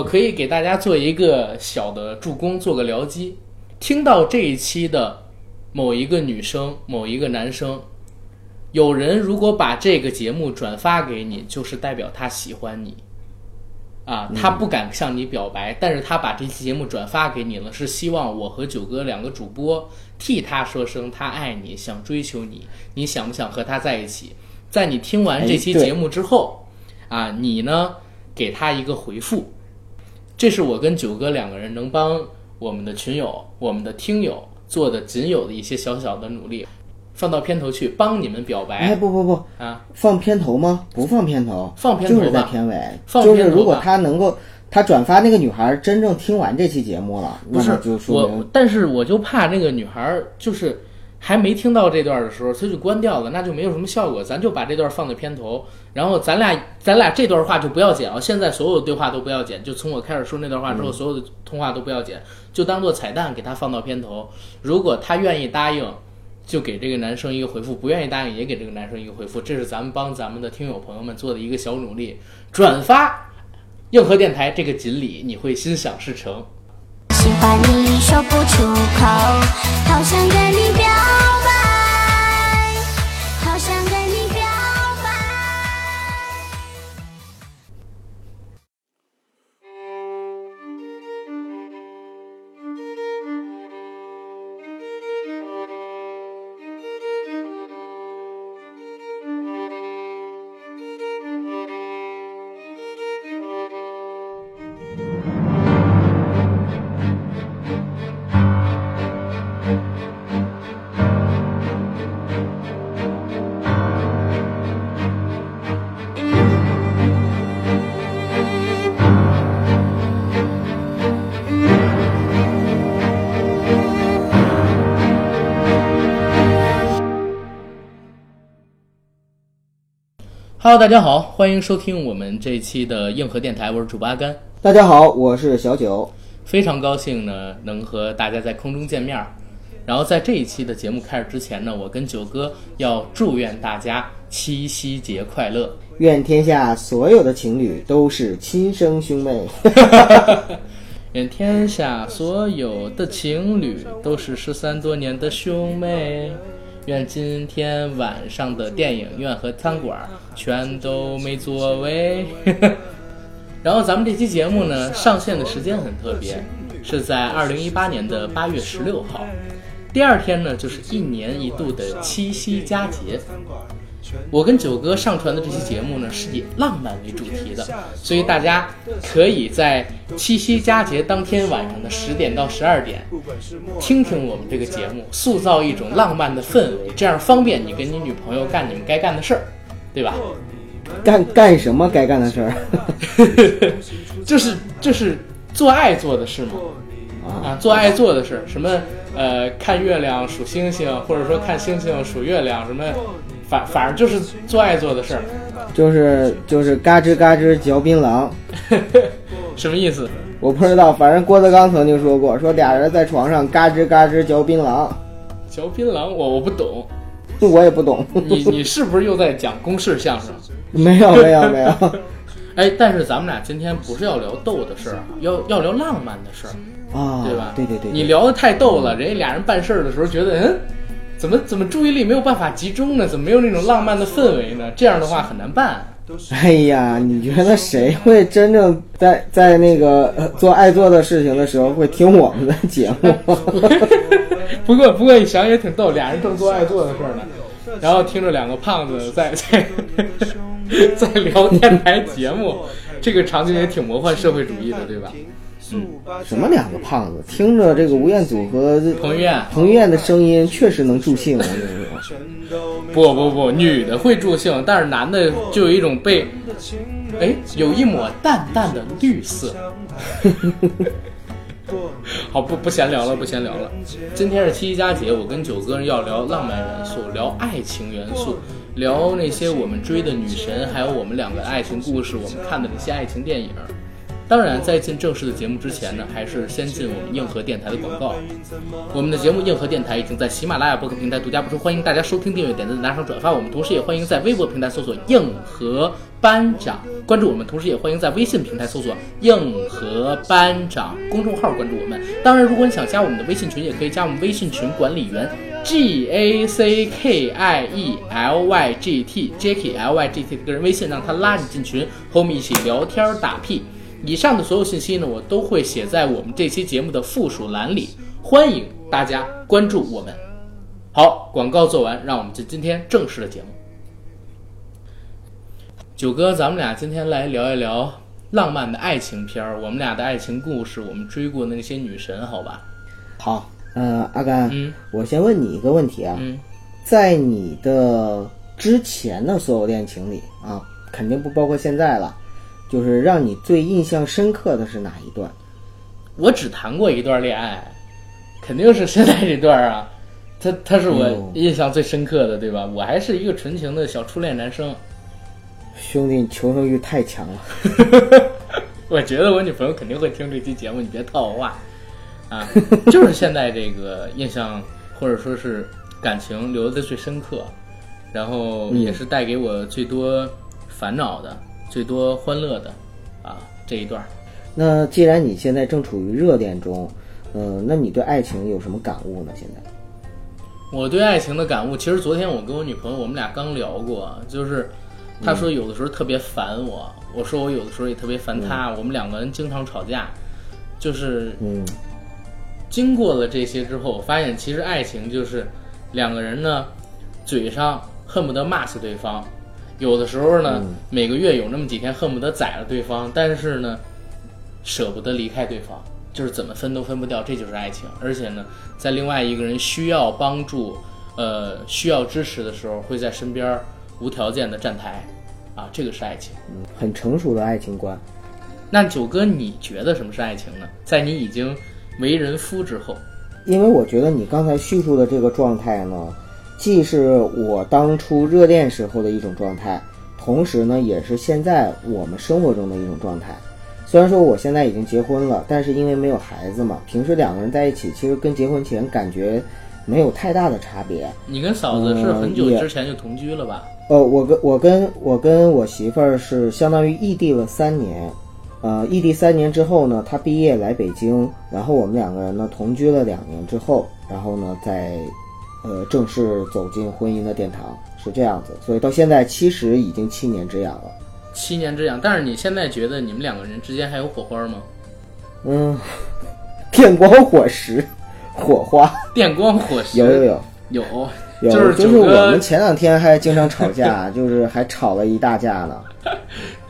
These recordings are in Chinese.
我可以给大家做一个小的助攻，做个僚机。听到这一期的某一个女生、某一个男生，有人如果把这个节目转发给你，就是代表他喜欢你。啊，他不敢向你表白，但是他把这期节目转发给你了，是希望我和九哥两个主播替他说声他爱你，想追求你，你想不想和他在一起？在你听完这期节目之后，啊，你呢给他一个回复，这是我跟九哥两个人能帮我们的群友、我们的听友做的仅有的一些小小的努力，放到片头去帮你们表白哎，白不不不，啊。放片头吗？不放片头，放片头吧就是在片尾。放片头就是如果他能够，他转发那个女孩真正听完这期节目了，不是就说我，但是我就怕那个女孩儿就是还没听到这段的时候，她就关掉了，那就没有什么效果。咱就把这段放在片头，然后咱俩咱俩这段话就不要剪啊，现在所有的对话都不要剪，就从我开始说那段话之后，所有的通话都不要剪，就当做彩蛋给他放到片头。如果他愿意答应。就给这个男生一个回复，不愿意答应也给这个男生一个回复，这是咱们帮咱们的听友朋友们做的一个小努力。转发硬核电台这个锦鲤，你会心想事成。喜欢你说不出口，好想跟你表白，Hello，大家好，欢迎收听我们这一期的硬核电台，我是主播阿甘，大家好，我是小九。非常高兴呢能和大家在空中见面儿。然后在这一期的节目开始之前呢，我跟九哥要祝愿大家七夕节快乐。愿天下所有的情侣都是亲生兄妹。愿天下所有的情侣都是失散多年的兄妹。愿今天晚上的电影院和餐馆全都没座位。然后咱们这期节目呢，上线的时间很特别，是在二零一八年的八月十六号。第二天呢，就是一年一度的七夕佳节。我跟九哥上传的这期节目呢，是以浪漫为主题的，所以大家可以在七夕佳节当天晚上的十点到十二点，听听我们这个节目，塑造一种浪漫的氛围，这样方便你跟你女朋友干你们该干的事儿，对吧？干干什么该干的事儿？就是就是做爱做的事吗，啊，做爱做的事，什么呃看月亮数星星，或者说看星星数月亮，什么反反正就是做爱做的事儿，就是就是嘎吱嘎吱嚼槟榔。什么意思？我不知道，反正郭德纲曾经说过，说俩人在床上嘎吱嘎吱嚼槟榔，嚼槟榔我我不懂，我也不懂。你你是不是又在讲公式相声？没有没有没有，哎，但是咱们俩今天不是要聊逗的事儿啊，要要聊浪漫的事儿，啊，对吧？对对对，你聊的太逗了，人家俩人办事儿的时候觉得，嗯，怎么怎么注意力没有办法集中呢？怎么没有那种浪漫的氛围呢？这样的话很难办。哎呀，你觉得谁会真正在在那个呃做爱做的事情的时候会听我们的节目？不过不过你想也挺逗，俩人正做爱做的事儿呢，然后听着两个胖子在 在在聊电台节目，这个场景也挺魔幻社会主义的，对吧？什么两个胖子？听着这个吴彦祖和彭于晏，彭于晏的声音，确实能助兴。我跟你说，不不不，女的会助兴，但是男的就有一种被，哎，有一抹淡淡的绿色。好，不不闲聊了，不闲聊了。今天是七夕佳节，我跟九哥要聊浪漫元素，聊爱情元素，聊那些我们追的女神，还有我们两个爱情故事，我们看的那些爱情电影。当然，在进正式的节目之前呢，还是先进我们硬核电台的广告。我们的节目硬核电台已经在喜马拉雅播客平台独家播出，欢迎大家收听、订阅、点赞、打赏、转发。我们同时也欢迎在微博平台搜索“硬核班长”关注我们，同时也欢迎在微信平台搜索“硬核班长”公众号关注我们。当然，如果你想加我们的微信群，也可以加我们微信群管理员 G A C K I E L Y G T Jackie L Y G T 的个人微信，让他拉你进群，和我们一起聊天打屁。以上的所有信息呢，我都会写在我们这期节目的附属栏里，欢迎大家关注我们。好，广告做完，让我们进今天正式的节目。九哥，咱们俩今天来聊一聊浪漫的爱情片儿，我们俩的爱情故事，我们追过的那些女神，好吧？好，呃，阿甘，嗯我先问你一个问题啊，嗯，在你的之前的所有恋情里啊，肯定不包括现在了，就是让你最印象深刻的是哪一段？我只谈过一段恋爱，肯定是现在这段啊，他他是我哦印象最深刻的，对吧？我还是一个纯情的小初恋男生，兄弟，你求生欲太强了。我觉得我女朋友肯定会听这期节目，你别套我话啊！就是现在这个印象或者说是感情留的最深刻，然后也是带给我最多烦恼的、最多欢乐的啊这一段儿。那既然你现在正处于热恋中，嗯、那你对爱情有什么感悟呢？现在？我对爱情的感悟，其实昨天我跟我女朋友，我们俩刚聊过，就是她说有的时候特别烦我，我说我有的时候也特别烦她，我们两个人经常吵架，就是嗯经过了这些之后，我发现其实爱情就是两个人呢，嘴上恨不得骂死对方，有的时候呢，每个月有那么几天恨不得宰了对方，但是呢，舍不得离开对方，就是怎么分都分不掉，这就是爱情。而且呢，在另外一个人需要帮助、呃需要支持的时候，会在身边无条件的站台，啊，这个是爱情。嗯，很成熟的爱情观。那九哥，你觉得什么是爱情呢？在你已经为人夫之后，因为我觉得你刚才叙述的这个状态呢，既是我当初热恋时候的一种状态，同时呢，也是现在我们生活中的一种状态。虽然说我现在已经结婚了，但是因为没有孩子嘛，平时两个人在一起，其实跟结婚前感觉没有太大的差别。你跟嫂子是很久之前就同居了吧？呃，我跟我跟我跟我媳妇儿是相当于异地了三年，呃，异地三年之后呢，她毕业来北京，然后我们两个人呢同居了两年之后，然后呢再呃正式走进婚姻的殿堂，是这样子。所以到现在其实已经七年之痒了。七年之痒，但是你现在觉得你们两个人之间还有火花吗？嗯，电光火石，火花电光火石有有有有有，就是就是我们前两天还经常吵架，就是还吵了一大架呢。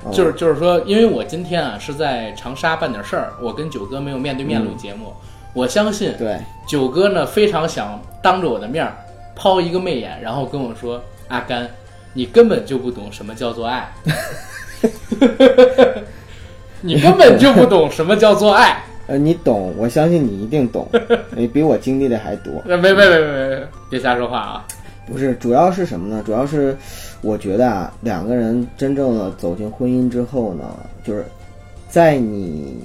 哦 就是就是说，因为我今天啊是在长沙办点事儿，我跟九哥没有面对面录节目。我相信对，九哥呢非常想当着我的面儿抛一个媚眼，然后跟我说：“阿甘，你根本就不懂什么叫做爱，你根本就不懂什么叫做爱。呃，你懂，我相信你一定懂，你比我经历的还多。”别别别别别别瞎说话啊！不是，主要是什么呢？主要是我觉得啊，两个人真正的走进婚姻之后呢，就是在你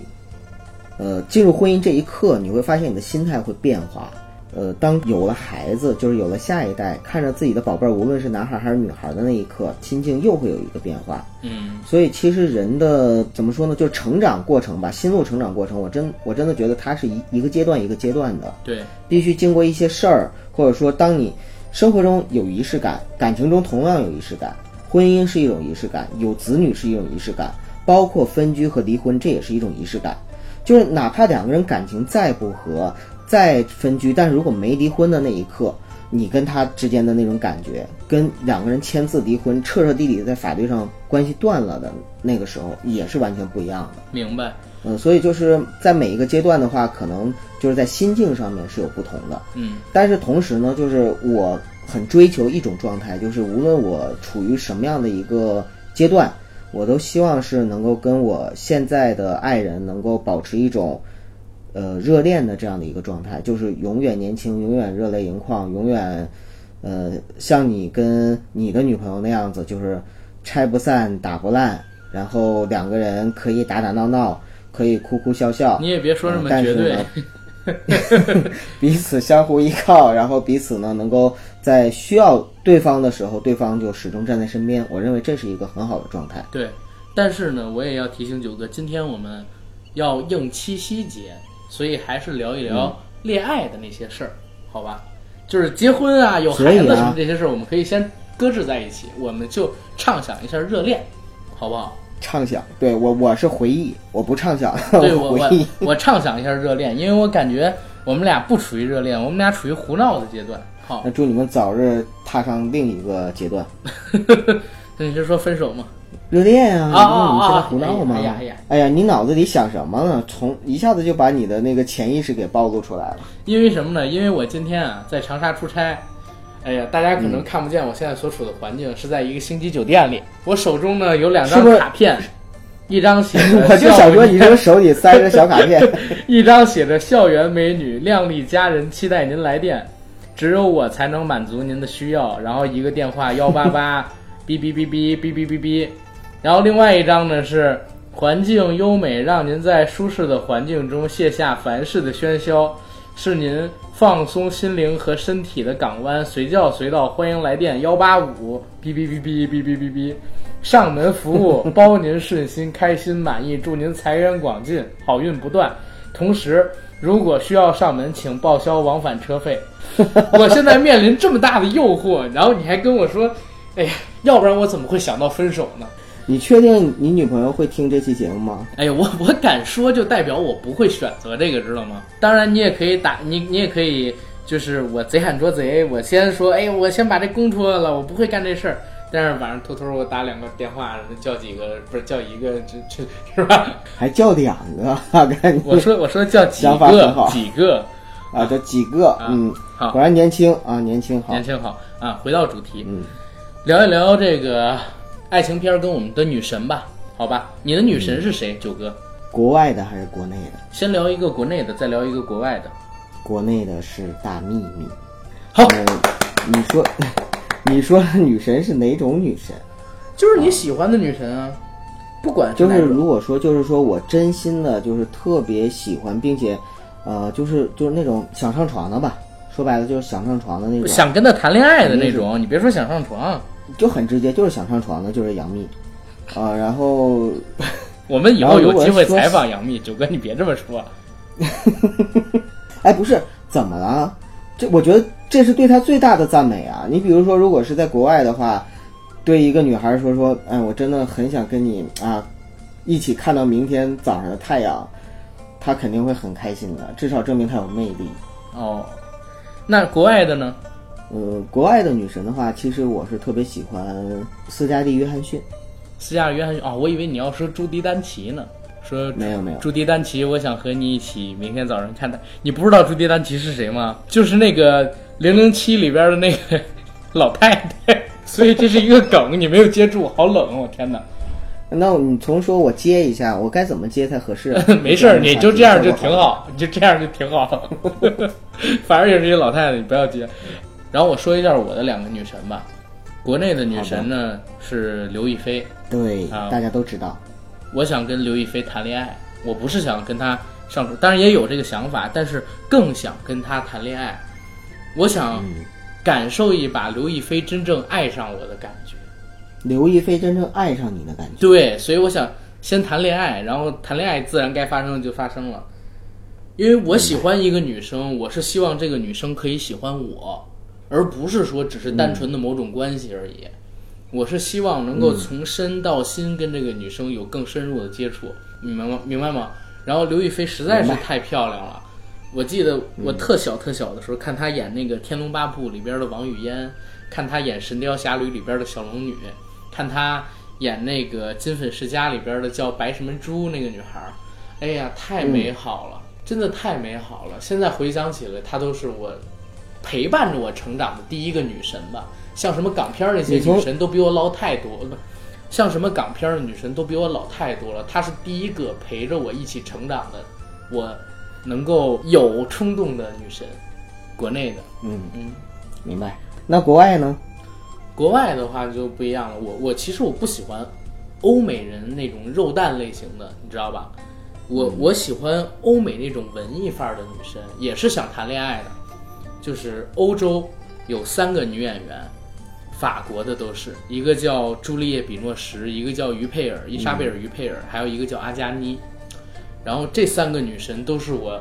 呃进入婚姻这一刻，你会发现你的心态会变化。呃，当有了孩子，就是有了下一代，看着自己的宝贝儿，无论是男孩还是女孩的那一刻，心境又会有一个变化。嗯，所以其实人的怎么说呢，就是成长过程吧，心路成长过程，我真我真的觉得它是一一个阶段一个阶段的。对，必须经过一些事儿，或者说当你生活中有仪式感，感情中同样有仪式感，婚姻是一种仪式感，有子女是一种仪式感，包括分居和离婚，这也是一种仪式感。就是哪怕两个人感情再不和，再分居，但是如果没离婚的那一刻，你跟他之间的那种感觉，跟两个人签字离婚，彻彻底底在法律上关系断了的那个时候，也是完全不一样的。明白。嗯，所以就是在每一个阶段的话，可能就是在心境上面是有不同的。嗯但是同时呢，就是我很追求一种状态，就是无论我处于什么样的一个阶段，我都希望是能够跟我现在的爱人能够保持一种呃热恋的这样的一个状态，就是永远年轻，永远热泪盈眶，永远呃像你跟你的女朋友那样子，就是拆不散，打不烂，然后两个人可以打打闹闹。可以哭哭笑笑，你也别说这么嗯但绝对是呢，彼此相互依靠，然后彼此呢能够在需要对方的时候，对方就始终站在身边。我认为这是一个很好的状态。对，但是呢，我也要提醒九哥，今天我们要应七夕节，所以还是聊一嗯聊恋爱的那些事儿，好吧？就是结婚啊、有孩子什么这些事儿，我们可以先搁置在一起，我们就畅想一下热恋，好不好？畅想，对我我是回忆，我不畅想，对我 我。我畅想一下热恋，因为我感觉我们俩不处于热恋，我们俩处于胡闹的阶段。好那，祝你们早日踏上另一个阶段。那你是说分手吗？热恋啊，啊啊啊胡闹吗？哎呀哎呀哎呀，你脑子里想什么呢？从一下子就把你的那个潜意识给暴露出来了。因为什么呢？因为我今天啊在长沙出差，哎呀，大家可嗯。能看不见我现在所处的环境是在一个星级酒店里，我手中呢有两张卡片，一张写着 我就想说，校你这个手里塞着小卡片，一张写着“校园美女，靓丽佳人，期待您来电，只有我才能满足您的需要”，然后一个电话幺八八 哔哔哔哔哔哔哔哔，然后另外一张呢是环境优美，让您在舒适的环境中卸下凡事的喧嚣，是您放松心灵和身体的港湾，随叫随到，欢迎来电幺八五哔哔哔哔哔哔哔哔。上门服务，包您顺心、开心、满意，祝您财源广进，好运不断。同时，如果需要上门，请报销往返车费。我现在面临这么大的诱惑，然后你还跟我说，哎呀，要不然我怎么会想到分手呢？你确定你女朋友会听这期节目吗？哎呀，我我敢说，就代表我不会选择这个，知道吗？当然，你也可以打你，你也可以，就是我贼喊捉贼，我先说，哎，我先把这公戳了，我不会干这事儿。但是晚上偷偷我打两个电话，叫几个，不是叫一个，这这是吧？还叫两个，我说我说叫几个好几个，啊，叫几个，啊嗯，好果然年轻啊，年轻好年，轻好啊。回到主题，嗯，聊一聊这个爱情片儿跟我们的女神吧，好吧？你的女神是谁？九哥，国外的还是国内的？先聊一个国内的，再聊一个国外的。国内的是大秘密。好，呃，你说，你说女神是哪种女神？就是你喜欢的女神啊，不管就是如果说，就是说我真心的，就是特别喜欢，并且，呃，就是就是那种想上床的吧。说白了就是想上床的那种，想跟他谈恋爱的那种，你别说想上床，就很直接，就是想上床的，就是杨幂，啊、然后 我们以后有机会采访杨幂，九哥你别这么说。哎，不是，怎么了？这我觉得这是对她最大的赞美啊！你比如说，如果是在国外的话，对一个女孩说说，哎，我真的很想跟你啊，一起看到明天早上的太阳，她肯定会很开心的，至少证明她有魅力。哦，那国外的呢？呃，国外的女神的话，其实我是特别喜欢斯嘉丽·约翰逊。斯嘉丽·约翰逊哦，我以为你要说朱迪丹奇呢。说没有没有，朱迪丹奇，我想和你一起明天早上看他。你不知道朱迪丹奇是谁吗？就是那个《零零七》里边的那个老太太。所以这是一个梗，你没有接住，好冷，我天哪！那你重说，我接一下，我该怎么接才合适啊？没事儿，你就这样就挺好，你就这样就挺好。反正也是一个老太太，你不要接。然后我说一下我的两个女神吧。国内的女神呢是刘亦菲，对，啊大家都知道。我想跟刘亦菲谈恋爱，我不是想跟她上床，当然也有这个想法，但是更想跟她谈恋爱。我想嗯，感受一把刘亦菲真正爱上我的感觉。刘亦菲真正爱上你的感觉。对，所以我想先谈恋爱，然后谈恋爱自然该发生的就发生了。因为我喜欢一个女生，我是希望这个女生可以喜欢我，而不是说只是单纯的某种关系而已。我是希望能够从身到心跟这个女生有更深入的接触，明白吗？明白吗？然后刘亦菲实在是太漂亮了。我记得我特小特小的时候看她演那个《天龙八部》里边的王语嫣，看她演《神雕侠侣》里边的小龙女，看她演那个《金粉世家》里边的叫白什么珠那个女孩儿，哎呀，太美好了，真的太美好了。现在回想起来，她都是我陪伴着我成长的第一个女神吧。像什么港片儿那些女神都比我老太多了，像什么港片儿的女神都比我老太多了。她是第一个陪着我一起成长的，我能够有冲动的女神。国内的，嗯嗯，明白。那国外呢？国外的话就不一样了。我我其实我不喜欢欧美人那种肉蛋类型的，你知道吧？我我喜欢欧美那种文艺范儿的女生，也是想谈恋爱的。就是欧洲有三个女演员，法国的都是，一个叫朱丽叶·比诺什，一个叫于佩尔，伊莎贝尔·于佩尔，还有一个叫阿加妮。然后这三个女神都是我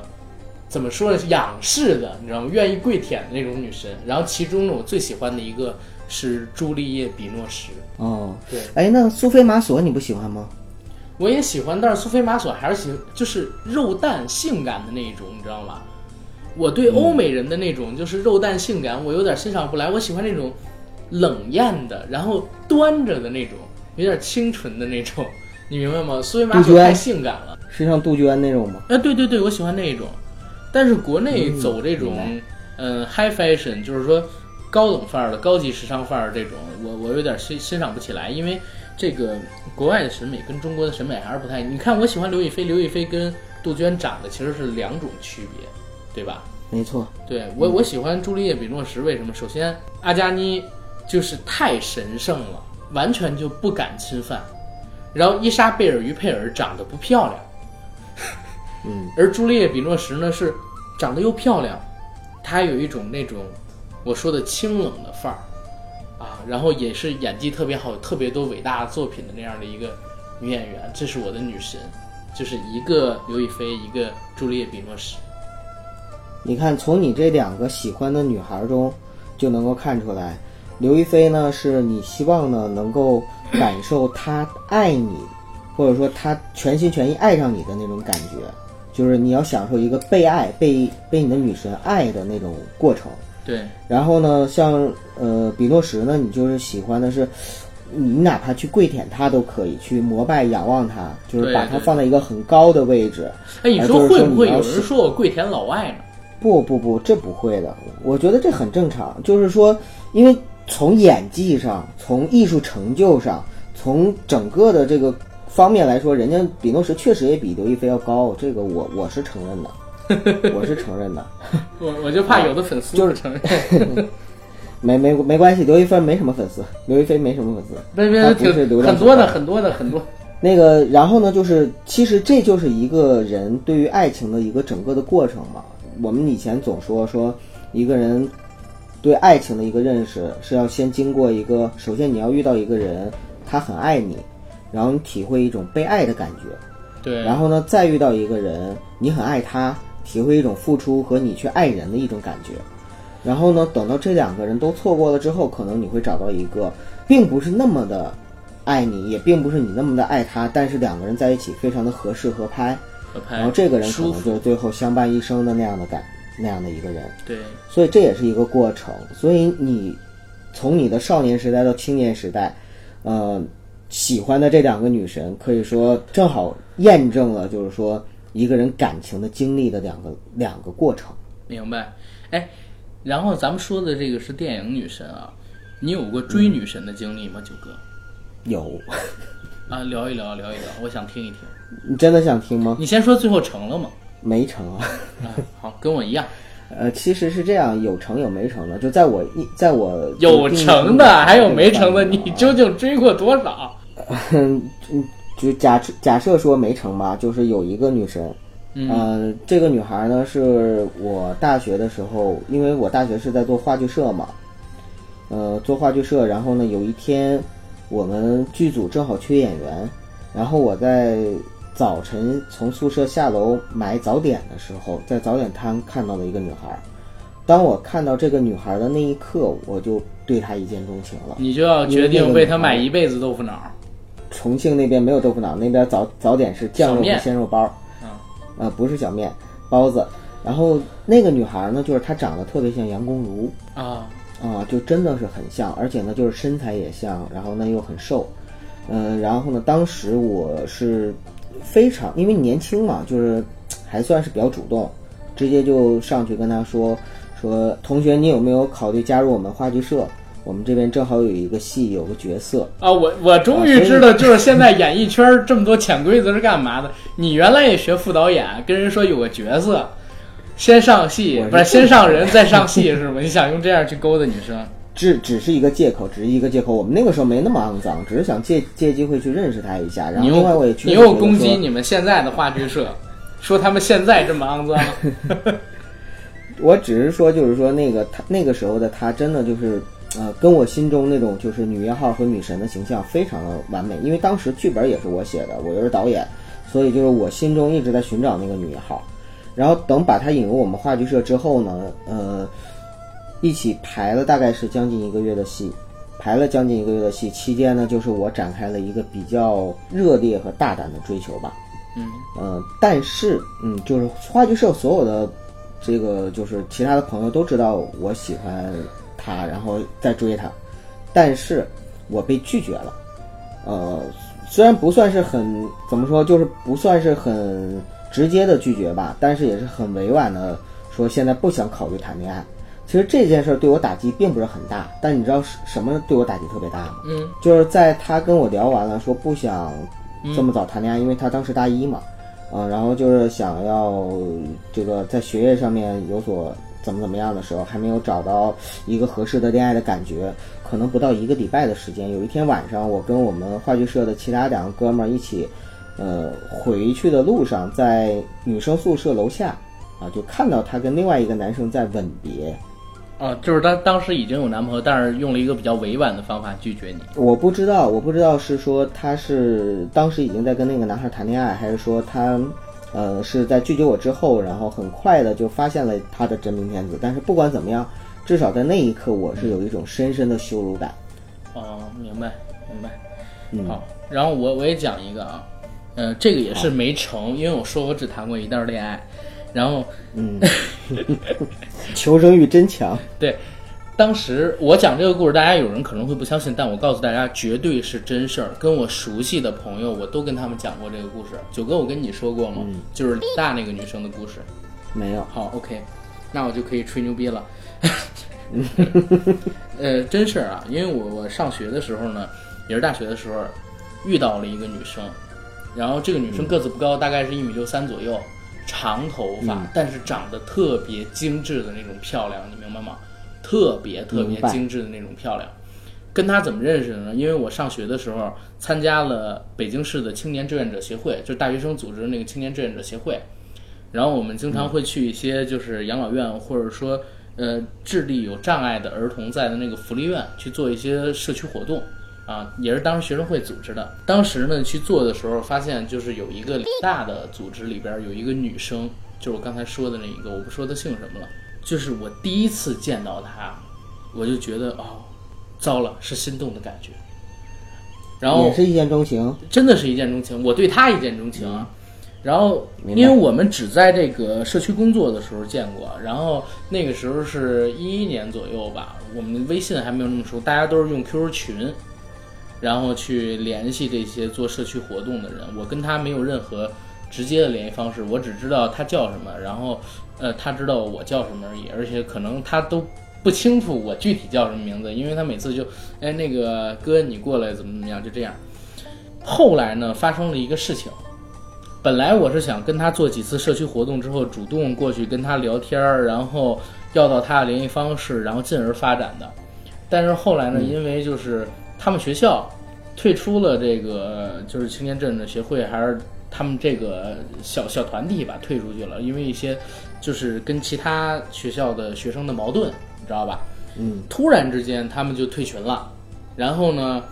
怎么说呢，仰视的，你知道吗？愿意跪舔的那种女神。然后其中呢，我最喜欢的一个是朱丽叶·比诺什。哦，对，哎，那苏菲玛索你不喜欢吗？我也喜欢，但是苏菲玛索还是喜，就是肉蛋性感的那一种，你知道吗？我对欧美人的那种就是肉蛋性感，我有点欣赏不来。我喜欢那种冷艳的，然后端着的那种，有点清纯的那种，你明白吗？苏菲玛索太性感了。是像杜鹃那种吗？啊，对对对，我喜欢那一种。但是国内嗯走这种嗯、h i g h fashion，就是说高冷范儿的、高级时尚范儿这种，我我有点欣欣赏不起来，因为这个国外的审美跟中国的审美还是不太。你看，我喜欢刘亦菲，刘亦菲跟杜鹃长得其实是两种区别，对吧？没错，对我我喜欢朱丽叶·比诺什，为什么？首先，阿加尼就是太神圣了，完全就不敢侵犯。然后伊莎贝尔·于佩尔长得不漂亮，嗯，而朱丽叶·比诺什呢是长得又漂亮，她有一种那种我说的清冷的范儿啊，然后也是演技特别好，有特别多伟大的作品的那样的一个女演员，这是我的女神，就是一个刘亦菲，一个朱丽叶·比诺什。你看从你这两个喜欢的女孩中，就能够看出来，刘亦菲呢是你希望呢能够感受她爱你，或者说她全心全意爱上你的那种感觉，就是你要享受一个被爱、被被你的女神爱的那种过程。对，然后呢，像呃比诺什呢，你就是喜欢的是，你哪怕去跪舔她都可以，去膜拜仰望她，就是把她放在一个很高的位置。哎，你哎说会不会有人说我跪舔老外呢？不不不，这不会的，我觉得这很正常。就是说，因为从演技上、从艺术成就上、从整个的这个方面来说，人家比诺什确实也比刘亦菲要高，这个我我是承认的，我是承认的。我 我就怕有的粉丝就是承认，没没没关系，刘亦菲没什么粉丝，刘亦菲没什么粉丝。别别他不是流量挺很多的很多的很多。那个，然后呢，就是其实这就是一个人对于爱情的一个整个的过程嘛。我们以前总说说一个人对爱情的一个认识是要先经过一个，首先你要遇到一个人，他很爱你，然后你体会一种被爱的感觉，对，然后呢再遇到一个人，你很爱他，体会一种付出和你去爱人的一种感觉，然后呢等到这两个人都错过了之后，可能你会找到一个并不是那么的爱你，也并不是你那么的爱他，但是两个人在一起非常的合适合拍。然后这个人可，能就是最后相伴一生的那样的感那样的一个人，对所以这也是一个过程。所以你从你的少年时代到青年时代，呃，喜欢的这两个女神，可以说正好验证了，就是说一个人感情的经历的两个两个过程。明白。哎，然后咱们说的这个是电影女神啊，你有过追女神的经历吗，九哥？有，啊，聊一聊，聊一聊，我想听一听。你真的想听吗？你先说最后成了吗？没成啊。啊，好，跟我一样，呃，其实是这样，有成有没成的。就在我一在我有成的还有没成的，你。究竟追过多少？嗯，嗯就假设假设说没成吧，就是有一个女生，嗯呃，这个女孩呢是我大学的时候，因为我大学是在做话剧社嘛，呃，做话剧社，然后呢有一天我们剧组正好缺演员，然后我在早晨从宿舍下楼买早点的时候，在早点摊看到了一个女孩。当我看到这个女孩的那一刻，我就对她一见钟情了。你就要决定为她买一辈子豆腐脑。重庆那边没有豆腐脑，那边早早点是酱肉和鲜肉包，嗯呃，不是小面，包子。然后那个女孩呢，就是她长得特别像杨恭如啊，啊、就真的是很像，而且呢，就是身材也像，然后呢又很瘦，嗯、然后呢，当时我是非常，因为年轻嘛，就是还算是比较主动，直接就上去跟他说说，同学，你有没有考虑加入我们话剧社？我们这边正好有一个戏，有个角色，啊，我我终于知道，就是现在演艺圈这么多潜规则是干嘛的。你原来也学副导演，跟人说有个角色，先上戏不是先上人再上戏是吗？你想用这样去勾搭女生？只只是一个借口，只是一个借口。我们那个时候没那么肮脏，只是想借借机会去认识他一下。然后你另外我也去你又攻击你们现在的话剧社，说他们现在这么肮脏。我只是说，就是说那个他那个时候的他，真的就是，呃，跟我心中那种就是女一号和女神的形象非常的完美。因为当时剧本也是我写的，我又是导演，所以就是我心中一直在寻找那个女一号。然后等把他引入我们话剧社之后呢，呃，一起排了大概是将近一个月的戏，排了将近一个月的戏，期间呢，就是我展开了一个比较热烈和大胆的追求吧。嗯，呃，但是，嗯，就是话剧社所有的这个就是其他的朋友都知道我喜欢他，然后再追他，但是我被拒绝了。呃，虽然不算是很怎么说，就是不算是很直接的拒绝吧，但是也是很委婉的说现在不想考虑谈恋爱。其实这件事儿对我打击并不是很大，但你知道什什么对我打击特别大吗？嗯，就是在他跟我聊完了，说不想这么早谈恋爱，因为他当时大一嘛，嗯、然后就是想要这个在学业上面有所怎么怎么样的时候，还没有找到一个合适的恋爱的感觉，可能不到一个礼拜的时间，有一天晚上，我跟我们话剧社的其他两个哥们儿一起，呃，回去的路上，在女生宿舍楼下，啊，就看到她跟另外一个男生在吻别。哦，就是她当时已经有男朋友，但是用了一个比较委婉的方法拒绝你。我不知道，我不知道是说她是当时已经在跟那个男孩谈恋爱，还是说她，呃，是在拒绝我之后，然后很快的就发现了她的真命天子。但是不管怎么样，至少在那一刻，我是有一种深深的羞辱感。哦，明白明白。嗯好，然后我我也讲一个啊，呃，这个也是没成，因为我说我只谈过一段恋爱，然后嗯，求生欲真强。对，当时我讲这个故事，大家有人可能会不相信，但我告诉大家，绝对是真事儿。跟我熟悉的朋友，我都跟他们讲过这个故事。九哥，我跟你说过吗？就是李大那个女生的故事。没有，好，OK，那我就可以吹牛逼了。呃，真事儿啊，因为我我上学的时候呢，也是大学的时候，遇到了一个女生，然后这个女生个子不高，大概是一米六三左右，长头发，嗯但是长得特别精致的那种漂亮，你明白吗？特别特别明白精致的那种漂亮。跟她怎么认识的呢？因为我上学的时候参加了北京市的青年志愿者协会，就是大学生组织的那个青年志愿者协会。然后我们经常会去一些就是养老院，或者说呃智力有障碍的儿童在的那个福利院去做一些社区活动啊，也是当时学生会组织的。当时呢去做的时候，发现就是有一个大的组织里边有一个女生，就是我刚才说的那一个，我不说她姓什么了，就是我第一次见到她，我就觉得哦，糟了，是心动的感觉。然后也是一见钟情。真的是一见钟情，我对她一见钟情啊。然后，因为我们只在这个社区工作的时候见过，然后那个时候是一一年左右吧，我们微信还没有那么熟，大家都是用 QQ 群，然后去联系这些做社区活动的人。我跟他没有任何直接的联系方式，我只知道他叫什么，然后呃，他知道我叫什么而已，而且可能他都不清楚我具体叫什么名字，因为他每次就哎那个哥你过来怎么怎么样，就这样。后来呢，发生了一个事情。本来我是想跟他做几次社区活动之后，主动过去跟他聊天儿，然后要到他的联系方式，然后进而发展的。但是后来呢，因为就是他们学校退出了这个就是青年志愿者协会，还是他们这个小小团体吧退出去了，因为一些就是跟其他学校的学生的矛盾，你知道吧？嗯，突然之间他们就退群了，然后呢，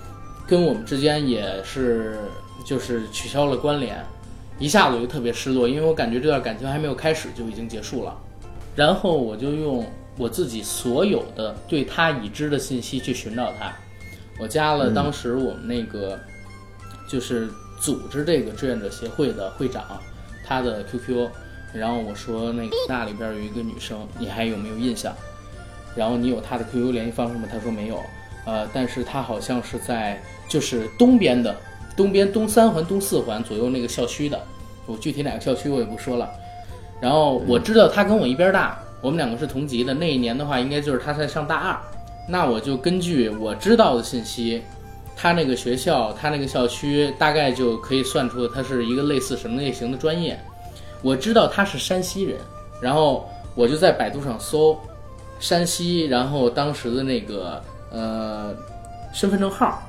跟我们之间也是就是取消了关联，一下子我就特别失落，因为我感觉这段感情还没有开始就已经结束了，然后我就用我自己所有的对他已知的信息去寻找他，我加了当时我们那个就是组织这个志愿者协会的会长他的 QQ，然后我说那个那里边有一个女生，你还有没有印象？然后你有她的 QQ 联系方式吗？他说没有，呃，但是她好像是在就是东边的东边东三环、东四环左右那个校区的，我具体哪个校区我也不说了。然后我知道她跟我一边大，我们两个是同级的。那一年的话，应该就是她在上大二。那我就根据我知道的信息，他那个学校，他那个校区，大概就可以算出他是一个类似什么类型的专业。我知道他是山西人，然后我就在百度上搜山西，然后当时的那个呃，身份证号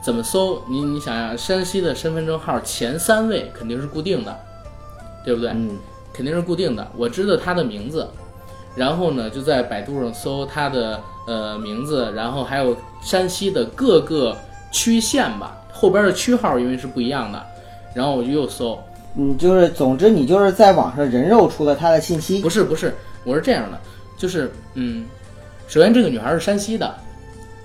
怎么搜？你你想想，山西的身份证号前三位肯定是固定的，对不对？嗯肯定是固定的。我知道他的名字，然后呢就在百度上搜她的呃名字，然后还有山西的各个区县吧，后边的区号因为是不一样的，然后我就又搜，嗯，就是总之你就是在网上人肉出了她的信息。不，是不是，我是这样的，就是嗯，首先这个女孩是山西的，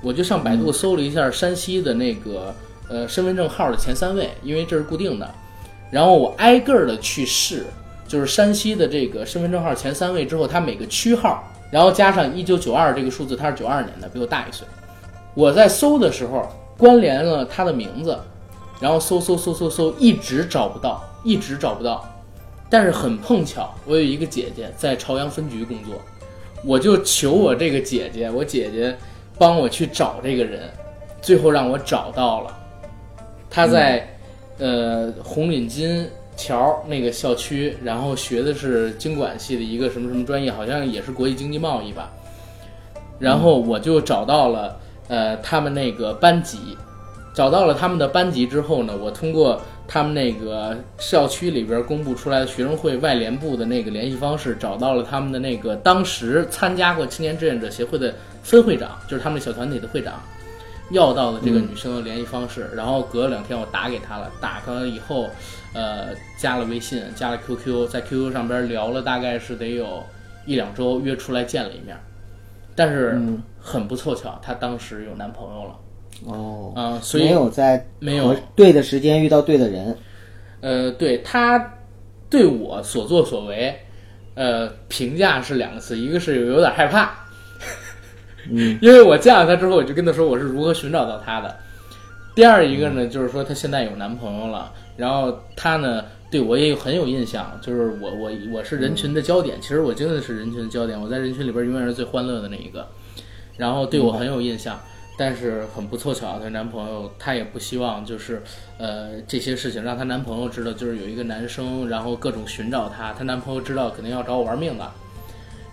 我就上百度搜了一下山西的那个呃身份证号的前三位，因为这是固定的，然后我挨个的去试，就是山西的这个身份证号前三位之后，它每个区号，然后加上一九九二这个数字，它是九二年的，比我大一岁。我在搜的时候关联了他的名字，然后搜搜搜搜搜，一直找不到，一直找不到。但是很碰巧，我有一个姐姐在朝阳分局工作，我就求我这个姐姐，我姐姐帮我去找这个人，最后让我找到了。她在、呃红领巾桥那个校区，然后学的是经管系的一个什么什么专业，好像也是国际经济贸易吧。然后我就找到了呃他们那个班级，找到了他们的班级之后呢，我通过他们那个校区里边公布出来的学生会外联部的那个联系方式，找到了他们的那个当时参加过青年志愿者协会的分会长，就是他们小团体的会长，要到了这个女生的联系方式，然后隔了两天我打给她了，打她了以后，呃，加了微信，加了 QQ，在 QQ 上边聊了大概是得有一两周，约出来见了一面，但是嗯很不凑巧，她当时有男朋友了。哦，啊、所以没有在没有对的时间遇到对的人，呃，对她对我所作所为，呃，评价是两个词，一个是有点害怕，嗯，因为我见了他之后，我就跟他说我是如何寻找到他的。第二一个呢，就是说她现在有男朋友了，然后她呢对我也有很有印象，就是我我我是人群的焦点，其实我真的是人群的焦点，我在人群里边永远是最欢乐的那一个，然后对我很有印象。但是很不凑巧，她男朋友她也不希望就是，呃，这些事情让她男朋友知道，就是有一个男生，然后各种寻找她，她男朋友知道肯定要找我玩命的。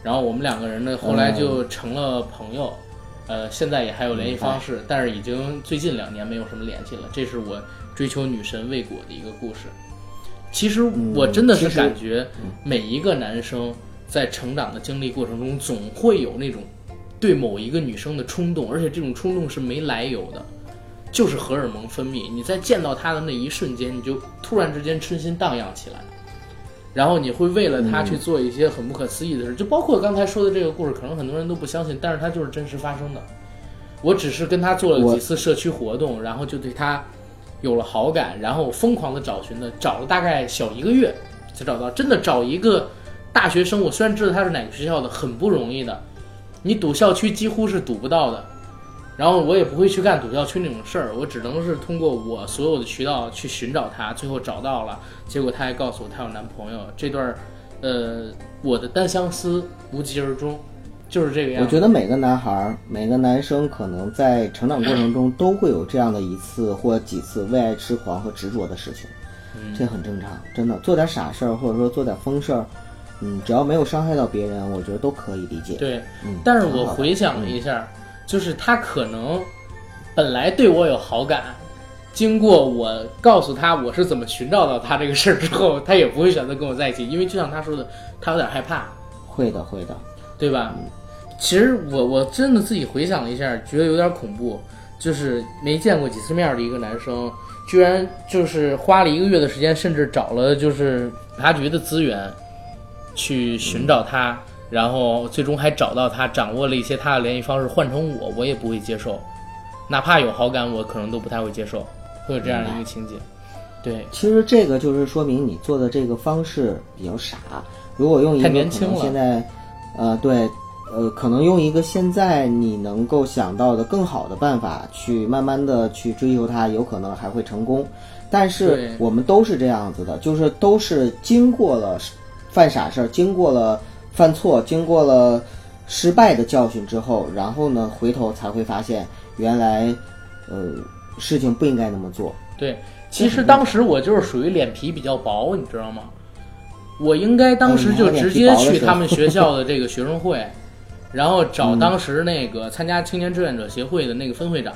然后我们两个人呢，后来就成了朋友，呃，现在也还有联系方式，但是已经最近两年没有什么联系了。这是我追求女神未果的一个故事。其实我真的是感觉每一个男生在成长的经历过程中，总会有那种对某一个女生的冲动，而且这种冲动是没来由的，就是荷尔蒙分泌。你在见到她的那一瞬间，你就突然之间春心荡漾起来，然后你会为了他去做一些很不可思议的事，就包括刚才说的这个故事，可能很多人都不相信，但是它就是真实发生的。我只是跟他做了几次社区活动，然后就对他有了好感，然后我疯狂的找寻的，找了大概小一个月才找到。真的找一个大学生，我虽然知道他是哪个学校的，很不容易的。你堵校区几乎是堵不到的，然后我也不会去干赌校区那种事儿，我只能是通过我所有的渠道去寻找她，最后找到了，结果她还告诉我她有男朋友。这段儿，呃，我的单相思无疾而终，就是这个样子。我觉得每个男孩儿、每个男生可能在成长过程中都会有这样的一次或几次为爱痴狂和执着的事情，嗯这很正常。真的，做点傻事儿或者说做点疯事儿，嗯，只要没有伤害到别人，我觉得都可以理解。对，嗯，但是我回想了一下，就是他可能本来对我有好感，经过我告诉他我是怎么寻找到他这个事儿之后，他也不会选择跟我在一起，因为就像他说的，他有点害怕，会的，会的。对吧？其实我我真的自己回想了一下，觉得有点恐怖，就是没见过几次面的一个男生，居然就是花了一个月的时间，甚至找了就是警察局的资源去寻找他，然后最终还找到他，掌握了一些他的联系方式，换成我，我也不会接受，哪怕有好感，我可能都不太会接受，会有这样的一个情节。对，其实这个就是说明你做的这个方式比较傻。如果用一个太年轻了可能现在，呃，对，呃，可能用一个现在你能够想到的更好的办法去慢慢的去追求他，有可能还会成功。但是我们都是这样子的，就是都是经过了犯傻事儿，经过了犯错，经过了失败的教训之后，然后呢，回头才会发现原来，呃，事情不应该那么做。对，其实当时我就是属于脸皮比较薄，你知道吗？我应该当时就直接去他们学校的这个学生会，然后找当时那个参加青年志愿者协会的那个分会长，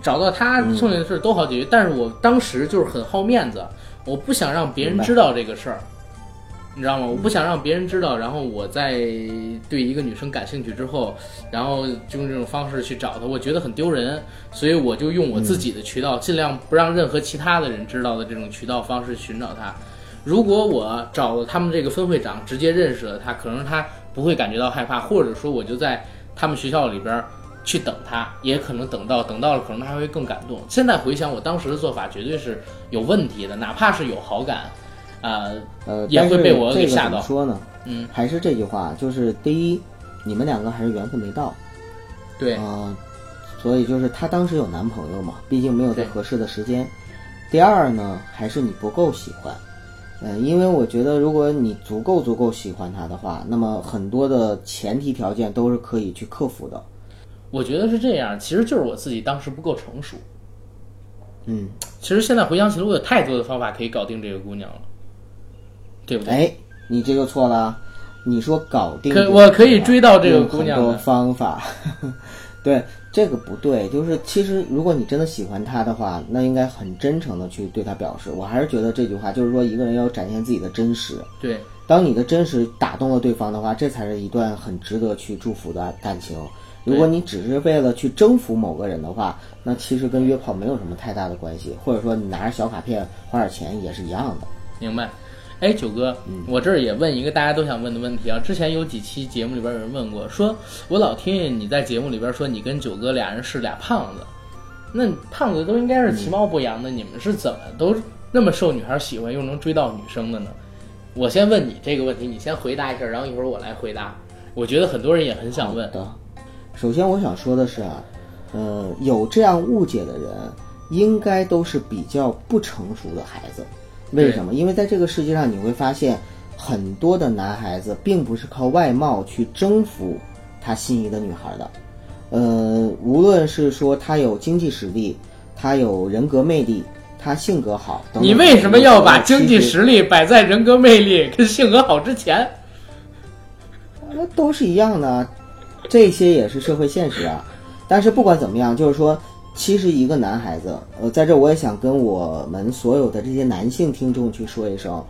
找到他，嗯剩下的事儿都好解决。但是我当时就是很好面子，我不想让别人知道这个事儿，你知道吗？我不想让别人知道，然后我在对一个女生感兴趣之后，然后就用这种方式去找她，我觉得很丢人，所以我就用我自己的渠道，尽量不让任何其他的人知道的这种渠道方式寻找她。如果我找了他们这个分会长，直接认识了她，可能她不会感觉到害怕，或者说我就在他们学校里边去等她，也可能等到，等到了可能她会更感动。现在回想我当时的做法，绝对是有问题的，哪怕是有好感，啊、呃，也会被我这个给吓到说呢？嗯，还是这句话，就是第一，你们两个还是缘分没到，对，啊、所以就是她当时有男朋友嘛，毕竟没有在合适的时间。第二呢，还是你不够喜欢，嗯、因为我觉得如果你足够足够喜欢她的话，那么很多的前提条件都是可以去克服的。我觉得是这样，其实就是我自己当时不够成熟。嗯，其实现在回想起来，我有太多的方法可以搞定这个姑娘了，对不对？哎，你这就错了，你说搞定可我可以追到这个姑娘的方法，对这个不对。就是其实如果你真的喜欢她的话，那应该很真诚的去对她表示。我还是觉得这句话就是说，一个人要展现自己的真实。对，当你的真实打动了对方的话，这才是一段很值得去祝福的感情。如果你只是为了去征服某个人的话，那其实跟约炮没有什么太大的关系，或者说你拿着小卡片花点钱也是一样的。明白。哎，九哥，嗯我这儿也问一个大家都想问的问题啊。之前有几期节目里边有人问过，说我老听见你在节目里边说你跟九哥俩人是俩胖子，那胖子都应该是其貌不扬的，你们是怎么都那么受女孩喜欢，又能追到女生的呢？我先问你这个问题，你先回答一下，然后一会儿我来回答。我觉得很多人也很想问首先我想说的是啊，呃，有这样误解的人，应该都是比较不成熟的孩子。为什么？因为在这个世界上，你会发现很多的男孩子并不是靠外貌去征服他心仪的女孩的。呃，无论是说他有经济实力，他有人格魅力，他性格好，等等你为什么要把经济实实力摆在人格魅力跟性格好之前？那都是一样的啊，这些也是社会现实啊。但是不管怎么样，就是说，其实一个男孩子，呃，在这我也想跟我们所有的这些男性听众去说一声，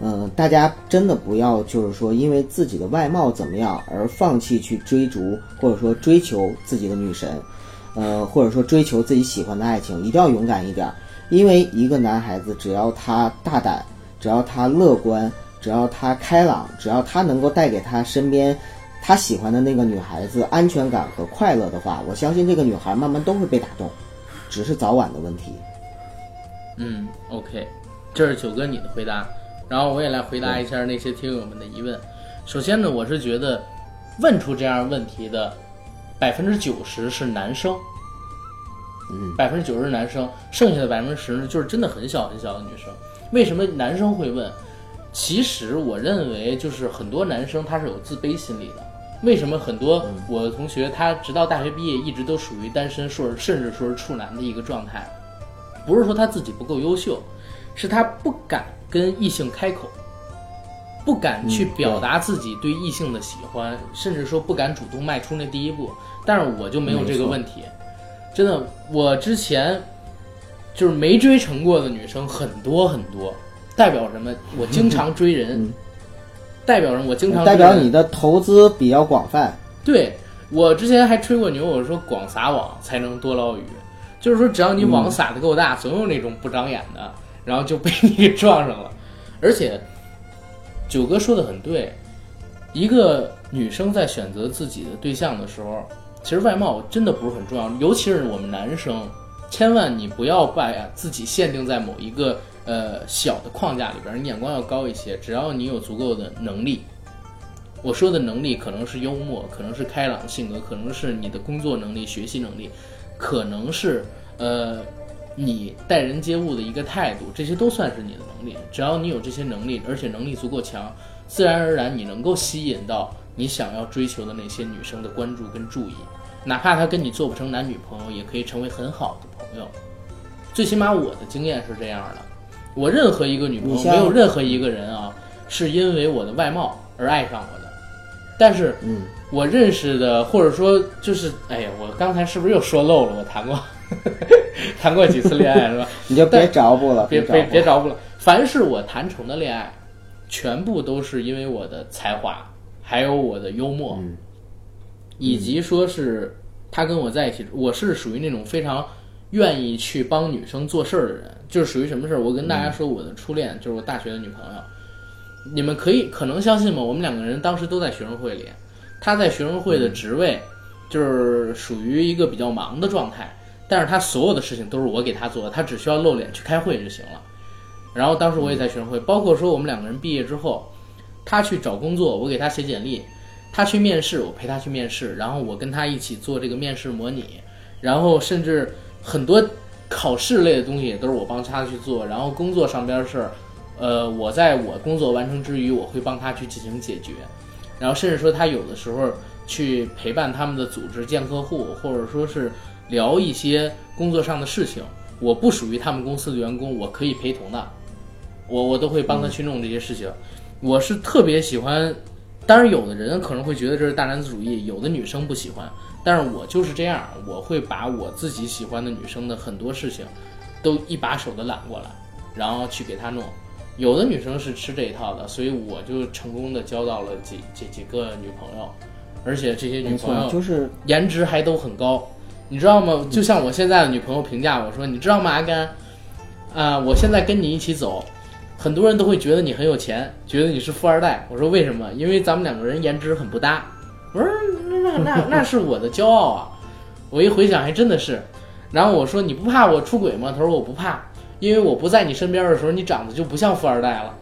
嗯、大家真的不要就是说因为自己的外貌怎么样而放弃去追逐或者说追求自己的女神，呃，或者说追求自己喜欢的爱情，一定要勇敢一点。因为一个男孩子只要他大胆，只要他乐观，只要他开朗，只要他能够带给他身边他喜欢的那个女孩子安全感和快乐的话，我相信这个女孩慢慢都会被打动，只是早晚的问题。嗯，OK，这是九哥你的回答，然后我也来回答一下那些听友们的疑问。首先呢，我是觉得问出这样问题的百分之九十是男生，嗯，百分之九十是男生，剩下的百分之十呢，就是真的很小很小的女生。为什么男生会问？其实我认为，就是很多男生他是有自卑心理的。为什么很多我的同学他直到大学毕业一直都属于单身，说是甚至说是处男的一个状态？不是说他自己不够优秀，是他不敢跟异性开口，不敢去嗯表达自己对异性的喜欢，甚至说不敢主动迈出那第一步。但是我就没有这个问题，真的，我之前就是没追成过的女生很多很多，代表什么？我经常追人，嗯代表什么？我经常代表你的投资比较广泛。对我之前还吹过牛，我说广撒网才能多捞鱼，就是说只要你网撒的够大，总有那种不长眼的，然后就被你给撞上了。而且九哥说的很对，一个女生在选择自己的对象的时候，其实外貌真的不是很重要，尤其是我们男生，千万你不要把自己限定在某一个呃小的框架里边，你眼光要高一些。只要你有足够的能力，我说的能力可能是幽默，可能是开朗性格，可能是你的工作能力、学习能力，可能是呃你待人接物的一个态度，这些都算是你的能力。只要你有这些能力，而且能力足够强，自然而然你能够吸引到你想要追求的那些女生的关注跟注意，哪怕她跟你做不成男女朋友，也可以成为很好的朋友。最起码我的经验是这样的，我任何一个女朋友，没有任何一个人啊，是因为我的外貌而爱上我的。但是，嗯，我认识的，或者说就是，哎呀，我刚才是不是又说漏了？我谈过，谈过几次恋爱是吧？你就别找补了，别别别找补了。凡是我谈成的恋爱，全部都是因为我的才华，还有我的幽默，嗯以及说是他跟我在一起，我是属于那种非常愿意去帮女生做事儿的人。就是属于什么事儿？我跟大家说，我的初恋就是我大学的女朋友。你们可以可能相信吗？我们两个人当时都在学生会里，她在学生会的职位就是属于一个比较忙的状态，但是她所有的事情都是我给她做的，他只需要露脸去开会就行了。然后当时我也在学生会，包括说我们两个人毕业之后，她去找工作，我给她写简历；她去面试，我陪她去面试，然后我跟她一起做这个面试模拟，然后甚至很多考试类的东西也都是我帮他去做，然后工作上边的事儿，呃，我在我工作完成之余，我会帮他去进行解决，然后甚至说他有的时候去陪伴他们的组织见客户，或者说是聊一些工作上的事情，我不属于他们公司的员工，我可以陪同的，我我都会帮他去弄这些事情。我是特别喜欢，当然有的人可能会觉得这是大男子主义，有的女生不喜欢，但是我就是这样，我会把我自己喜欢的女生的很多事情，都一把手的揽过来，然后去给她弄。有的女生是吃这一套的，所以我就成功的交到了几几几个女朋友，而且这些女朋友，就是颜值还都很高，你知道吗？就像我现在的女朋友评价我说，你知道吗，阿甘，啊、我现在跟你一起走，很多人都会觉得你很有钱，觉得你是富二代。我说为什么？因为咱们两个人颜值很不搭。我说那那那那是我的骄傲啊！我一回想还真的是。然后我说你不怕我出轨吗？他说我不怕，因为我不在你身边的时候，你长得就不像富二代了。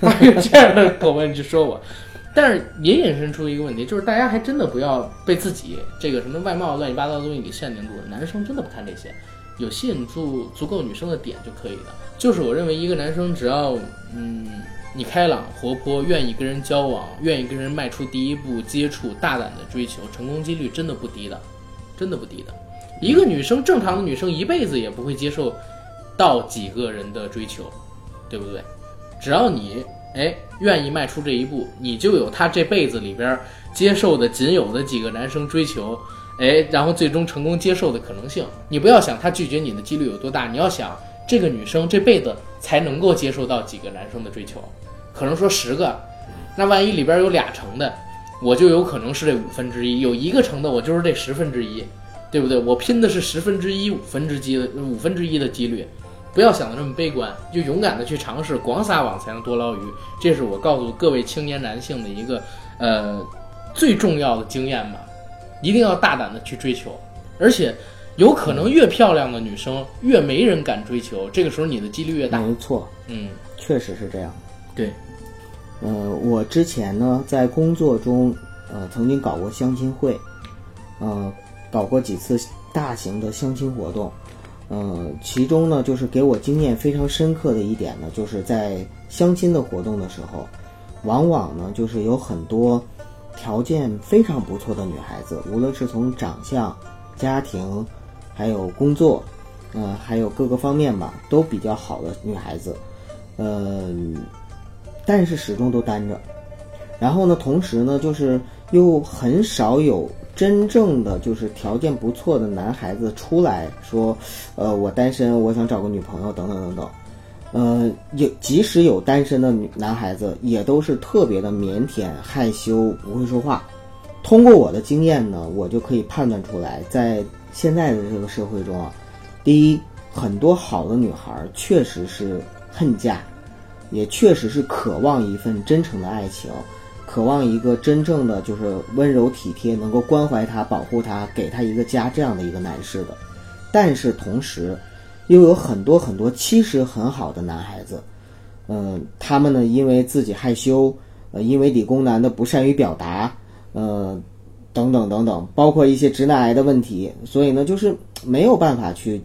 他用这样的口吻去说我，但是也引申出一个问题，就是大家还真的不要被自己这个什么外貌乱七八糟的东西给限定住了。男生真的不看这些，有吸引住足够女生的点就可以了。就是我认为一个男生只要嗯你开朗活泼，愿意跟人交往，愿意跟人迈出第一步接触，大胆的追求，成功几率真的不低的，真的不低的。一个女生正常的女生一辈子也不会接受到几个人的追求，对不对？只要你哎愿意迈出这一步，你就有她这辈子里边接受的仅有的几个男生追求，哎，然后最终成功接受的可能性。你不要想他拒绝你的几率有多大，你要想这个女生这辈子才能够接受到几个男生的追求，可能说十个，那万一里边有俩成的，我就有可能是这五分之一；有一个成的，我就是这十分之一，对不对？我拼的是十分之一、五分之几的五分之一的几率。不要想的这么悲观，就勇敢的去尝试，广撒网才能多捞鱼。这是我告诉各位青年男性的一个呃最重要的经验吧，一定要大胆的去追求，而且有可能越漂亮的女生越没人敢追求，这个时候你的几率越大。没错，嗯，确实是这样。对，呃，我之前呢在工作中，呃，曾经搞过相亲会，呃，搞过几次大型的相亲活动，呃，其中呢就是给我经验非常深刻的一点呢，就是在相亲的活动的时候，往往呢就是有很多条件非常不错的女孩子，无论是从长相、家庭，还有工作，呃，还有各个方面吧，都比较好的女孩子，呃。但是始终都单着。然后呢，同时呢，就是又很少有真正的就是条件不错的男孩子出来说，呃，我单身，我想找个女朋友，等等等等。呃，有即使有单身的女男孩子，也都是特别的腼腆、害羞，不会说话。通过我的经验呢，我就可以判断出来，在现在的这个社会中啊，第一，很多好的女孩确实是恨嫁，也确实是渴望一份真诚的爱情，渴望一个真正的就是温柔体贴，能够关怀她、保护她、给她一个家这样的一个男士的。但是同时，又有很多很多其实很好的男孩子，嗯、他们呢因为自己害羞，呃，因为理工男的不善于表达，呃，等等等等，包括一些直男癌的问题，所以呢，就是没有办法去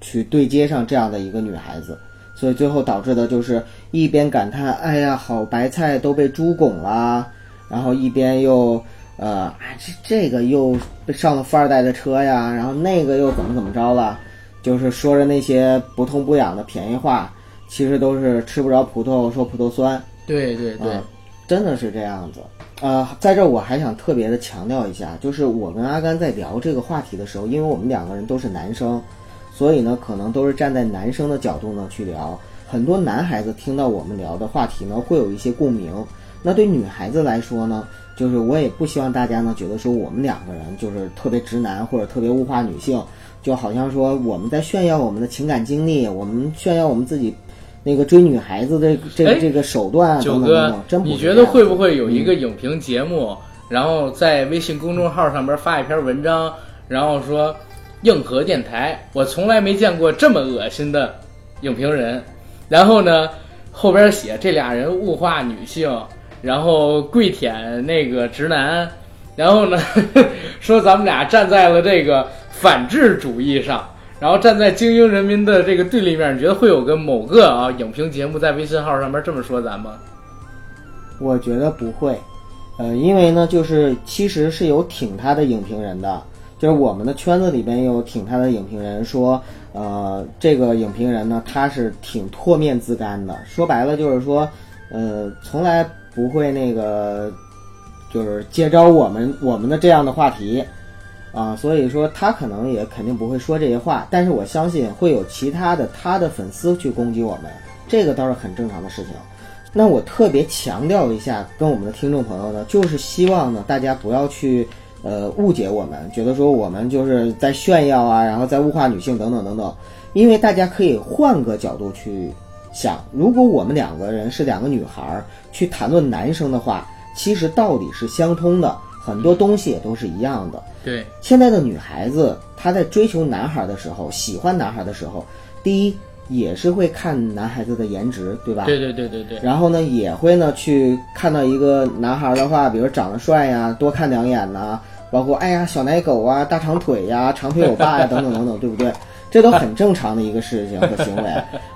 去对接上这样的一个女孩子。所以最后导致的就是一边感叹“哎呀，好白菜都被猪拱了”，然后一边又呃，啊这这个又上了富二代的车呀，然后那个又怎么怎么着了，就是说着那些不痛不痒的便宜话，其实都是吃不着葡萄说葡萄酸，对对对，嗯真的是这样子。呃，在这儿我还想特别的强调一下，就是我跟阿甘在聊这个话题的时候，因为我们两个人都是男生，所以呢，可能都是站在男生的角度呢去聊。很多男孩子听到我们聊的话题呢，会有一些共鸣。那对女孩子来说呢，就是我也不希望大家呢觉得说我们两个人就是特别直男或者特别物化女性，就好像说我们在炫耀我们的情感经历，我们炫耀我们自己那个追女孩子的这哎个这个手段啊九哥等等等等。真，不你觉得会不会有一个影评节目，然后在微信公众号上边发一篇文章，然后说硬核电台，我从来没见过这么恶心的影评人，然后呢后边写这俩人物化女性，然后跪舔那个直男，然后呢 说咱们俩站在了这个反智主义上。然后站在精英人民的这个对立面，你觉得会有个某个啊影评节目在微信号上面这么说咱吗？我觉得不会，呃，因为呢，就是其实是有挺他的影评人的，就是我们的圈子里边有挺他的影评人说，呃，这个影评人呢，他是挺唾面自干的，说白了就是说，呃，从来不会那个，就是接招我们我们的这样的话题。啊，所以说他可能也肯定不会说这些话，但是我相信会有其他的他的粉丝去攻击我们，这个倒是很正常的事情。那我特别强调一下，跟我们的听众朋友呢，就是希望呢，大家不要去呃误解我们，觉得说我们就是在炫耀啊，然后在物化女性等等等等。因为大家可以换个角度去想，如果我们两个人是两个女孩去谈论男生的话，其实道理是相通的，很多东西也都是一样的。对，现在的女孩子，她在追求男孩的时候，喜欢男孩的时候，第一也是会看男孩子的颜值，对吧？对对对对对，然后呢，也会呢去看到一个男孩的话，比如长得帅呀，多看两眼呐、包括哎呀小奶狗啊、大长腿呀、长腿欧巴呀等等等等，对不对？这都很正常的一个事情和行为。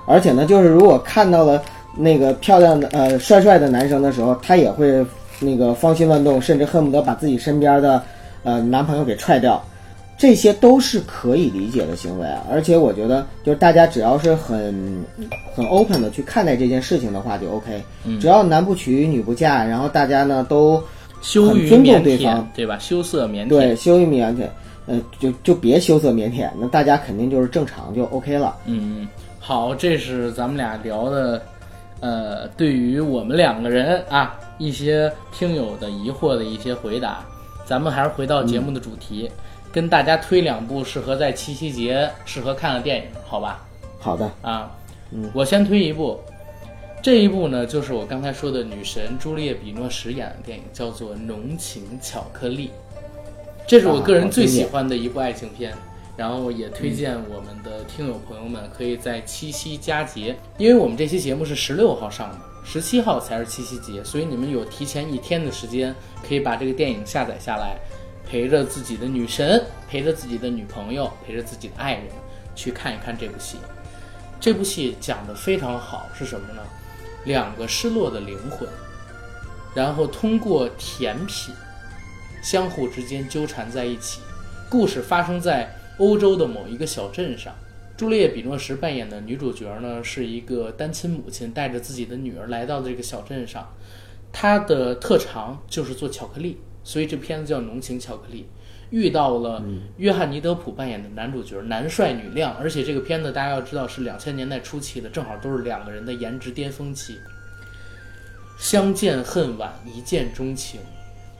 而且呢，就是如果看到了那个漂亮的呃帅帅的男生的时候，他也会那个芳心乱动，甚至恨不得把自己身边的呃男朋友给踹掉。这些都是可以理解的行为，而且我觉得，就是大家只要是很很 open 的去看待这件事情的话，就 OK。只要男不娶女不嫁，然后大家呢都羞于很尊重对方，对吧？羞涩腼腆，对羞于腼腆，呃，就就别羞涩腼腆，那大家肯定就是正常就 OK 了。嗯，嗯，好，这是咱们俩聊的，呃，对于我们两个人啊一些听友的疑惑的一些回答。咱们还是回到节目的主题，跟大家推两部适合在七夕节适合看的电影，好吧？好的，啊，嗯我先推一部，这一部呢就是我刚才说的女神朱丽叶·比诺什演的电影，叫做《浓情巧克力》，这是我个人最喜欢的一部爱情片。然后也推荐我们的听友朋友们可以在七夕佳节，因为我们这期节目是十六号上的，十七号才是七夕节，所以你们有提前一天的时间，可以把这个电影下载下来，陪着自己的女神，陪着自己的女朋友，陪着自己的爱人去看一看这部戏。这部戏讲的非常好，是什么呢？两个失落的灵魂，然后通过甜品，相互之间纠缠在一起。故事发生在欧洲的某一个小镇上。朱丽叶·比诺什扮演的女主角呢，是一个单亲母亲，带着自己的女儿来到这个小镇上。她的特长就是做巧克力，所以这片子叫《浓情巧克力》。遇到了约翰尼·德普扮演的男主角，男帅女靓，而且这个片子大家要知道是两千年代初期的，正好都是两个人的颜值巅峰期。相见恨晚，一见钟情。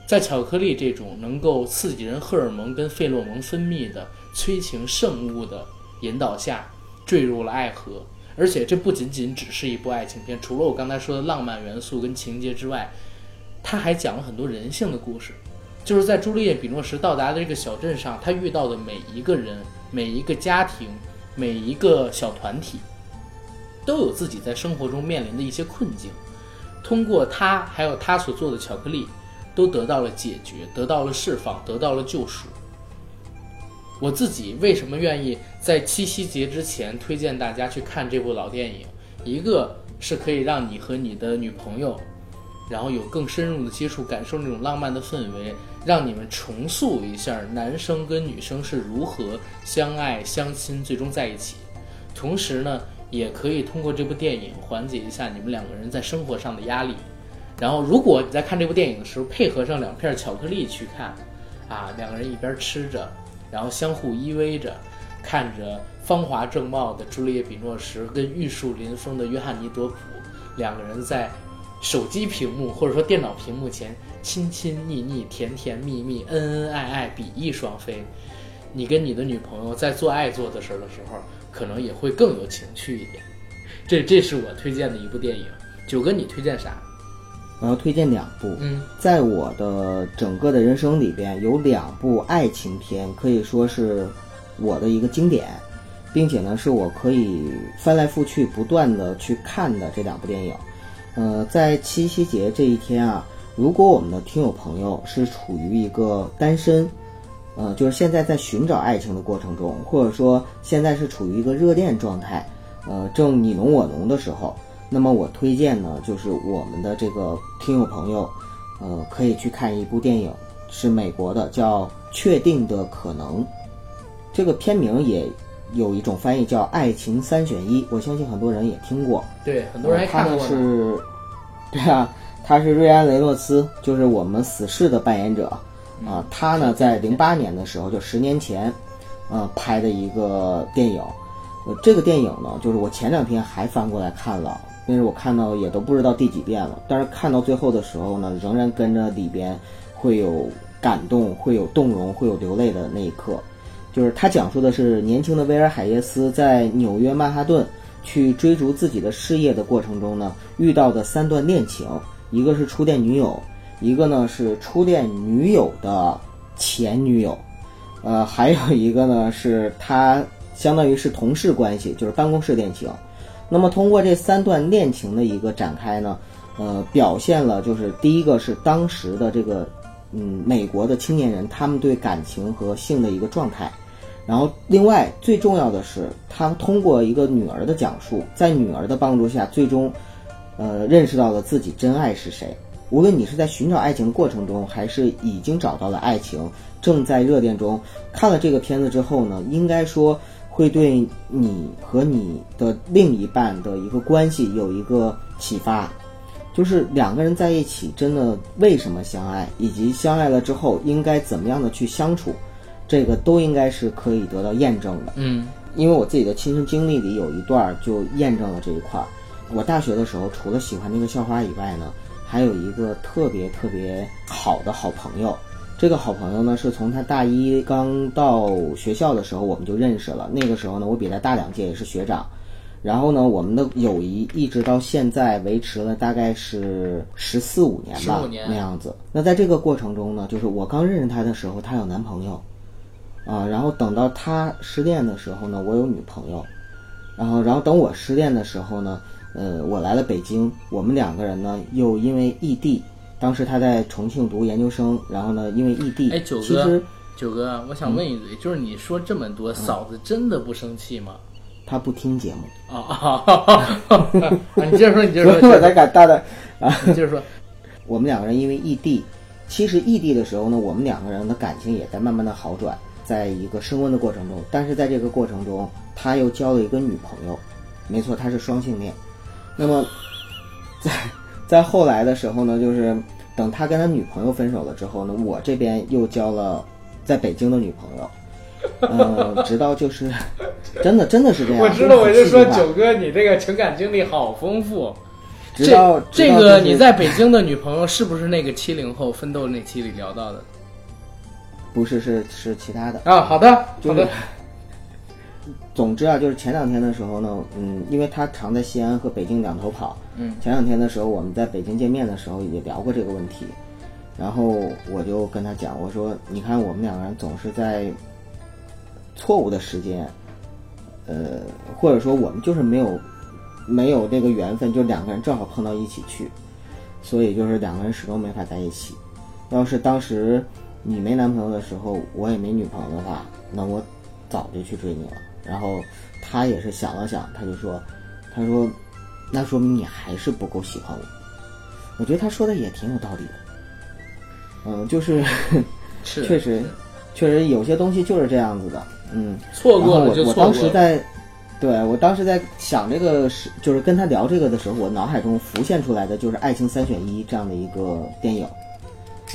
在巧克力这种能够刺激人荷尔蒙跟费洛蒙分泌的催情圣物的引导下，坠入了爱河。而且这不仅仅只是一部爱情片，除了我刚才说的浪漫元素跟情节之外，它还讲了很多人性的故事。就是在朱丽叶·比诺什到达的这个小镇上，他遇到的每一个人、每一个家庭、每一个小团体，都有自己在生活中面临的一些困境。通过他还有他所做的巧克力，都得到了解决，得到了释放，得到了救赎。我自己为什么愿意在七夕节之前推荐大家去看这部老电影？一个是可以让你和你的女朋友，然后有更深入的接触，感受那种浪漫的氛围，让你们重塑一下男生跟女生是如何相爱相亲，最终在一起。同时呢，也可以通过这部电影缓解一下你们两个人在生活上的压力，然后如果你在看这部电影的时候，配合上两片巧克力去看，啊，两个人一边吃着，然后相互依偎着，看着芳华正茂的朱丽叶·比诺什跟玉树临风的约翰尼·德普两个人在手机屏幕或者说电脑屏幕前亲亲腻腻、甜甜蜜蜜、恩恩爱爱、比翼双飞。你跟你的女朋友在做爱做的事儿的时候，可能也会更有情趣一点。这这是我推荐的一部电影。九哥，你推荐啥？我要推荐两部，嗯，在我的整个的人生里边，有两部爱情片可以说是我的一个经典，并且呢，是我可以翻来覆去不断的去看的这两部电影。呃，在七夕节这一天啊，如果我们的听友朋友是处于一个单身，呃，就是现在在寻找爱情的过程中，或者说现在是处于一个热恋状态，呃，正你侬我侬的时候。那么我推荐呢，就是我们的这个听友朋友，呃，可以去看一部电影，是美国的，叫《确定的可能》。这个片名也有一种翻译叫“爱情三选一”，我相信很多人也听过。对，很多人看过呢。是，对啊，他是瑞安·雷诺兹，就是我们死侍的扮演者啊。他呢在零八年的时候，就十年前，呃，拍的一个电影。呃，这个电影呢，就是我前两天还翻过来看了，因为我看到也都不知道第几遍了。但是看到最后的时候呢，仍然跟着里边会有感动，会有动容，会有流泪的那一刻。就是他讲述的是年轻的威尔海耶斯在纽约曼哈顿去追逐自己的事业的过程中呢，遇到的三段恋情，一个是初恋女友，一个呢是初恋女友的前女友，呃，还有一个呢是他相当于是同事关系，就是办公室恋情。那么通过这三段恋情的一个展开呢，呃，表现了就是第一个是当时的这个嗯美国的青年人他们对感情和性的一个状态。然后，另外最重要的是，他通过一个女儿的讲述，在女儿的帮助下，最终，呃，认识到了自己真爱是谁。无论你是在寻找爱情过程中，还是已经找到了爱情，正在热恋中，看了这个片子之后呢，应该说会对你和你的另一半的一个关系有一个启发。就是两个人在一起，真的为什么相爱，以及相爱了之后应该怎么样的去相处。这个都应该是可以得到验证的。嗯因为我自己的亲身经历里有一段儿就验证了这一块儿。我大学的时候，除了喜欢那个校花以外呢，还有一个特别特别好的好朋友。这个好朋友呢，是从他大一刚到学校的时候我们就认识了。那个时候呢，我比他大两届，也是学长。然后呢，我们的友谊一直到现在维持了大概是十四五年吧年那样子。那在这个过程中呢，就是我刚认识他的时候，他有男朋友。啊，然后等到他失恋的时候呢，我有女朋友，然后然后等我失恋的时候呢，呃，我来了北京，我们两个人呢又因为异地，当时他在重庆读研究生，然后呢因为异地，哎九哥其实九哥，我想问一嘴，就是你说这么多，嫂子真的不生气吗？他不听节目，啊啊！啊 你接着说，你接着说，我才敢大胆 啊。你接着说。我们两个人因为异地，其实异地的时候呢，我们两个人的感情也在慢慢的好转，在一个升温的过程中。但是在这个过程中，他又交了一个女朋友，没错，他是双性恋。那么，在在后来的时候呢，就是等他跟他女朋友分手了之后呢，我这边又交了在北京的女朋友。嗯、直到就是真的真的是这样。我知道，我就说九哥，你这个情感经历好丰富。直到这这个你在北京的女朋友是不是那个七零后奋斗那期里聊到的不是是是其他的。啊？好的，就是好的，总之啊，就是前两天的时候呢，嗯，因为他常在西安和北京两头跑，嗯，前两天的时候我们在北京见面的时候也聊过这个问题，然后我就跟他讲，我说，你看我们两个人总是在错误的时间，呃，或者说我们就是没有没有那个缘分，就两个人正好碰到一起去，所以就是两个人始终没法在一起。要是当时你没男朋友的时候，我也没女朋友的话，那我早就去追你了。然后他也是想了想，他就说：“他说，那说明你还是不够喜欢我。”我觉得他说的也挺有道理的。嗯，就是是 确实，确实有些东西就是这样子的。嗯，错过了就错过了。当时在，对我当时在想这个是，就是跟他聊这个的时候，我脑海中浮现出来的就是《爱情三选一》这样的一个电影。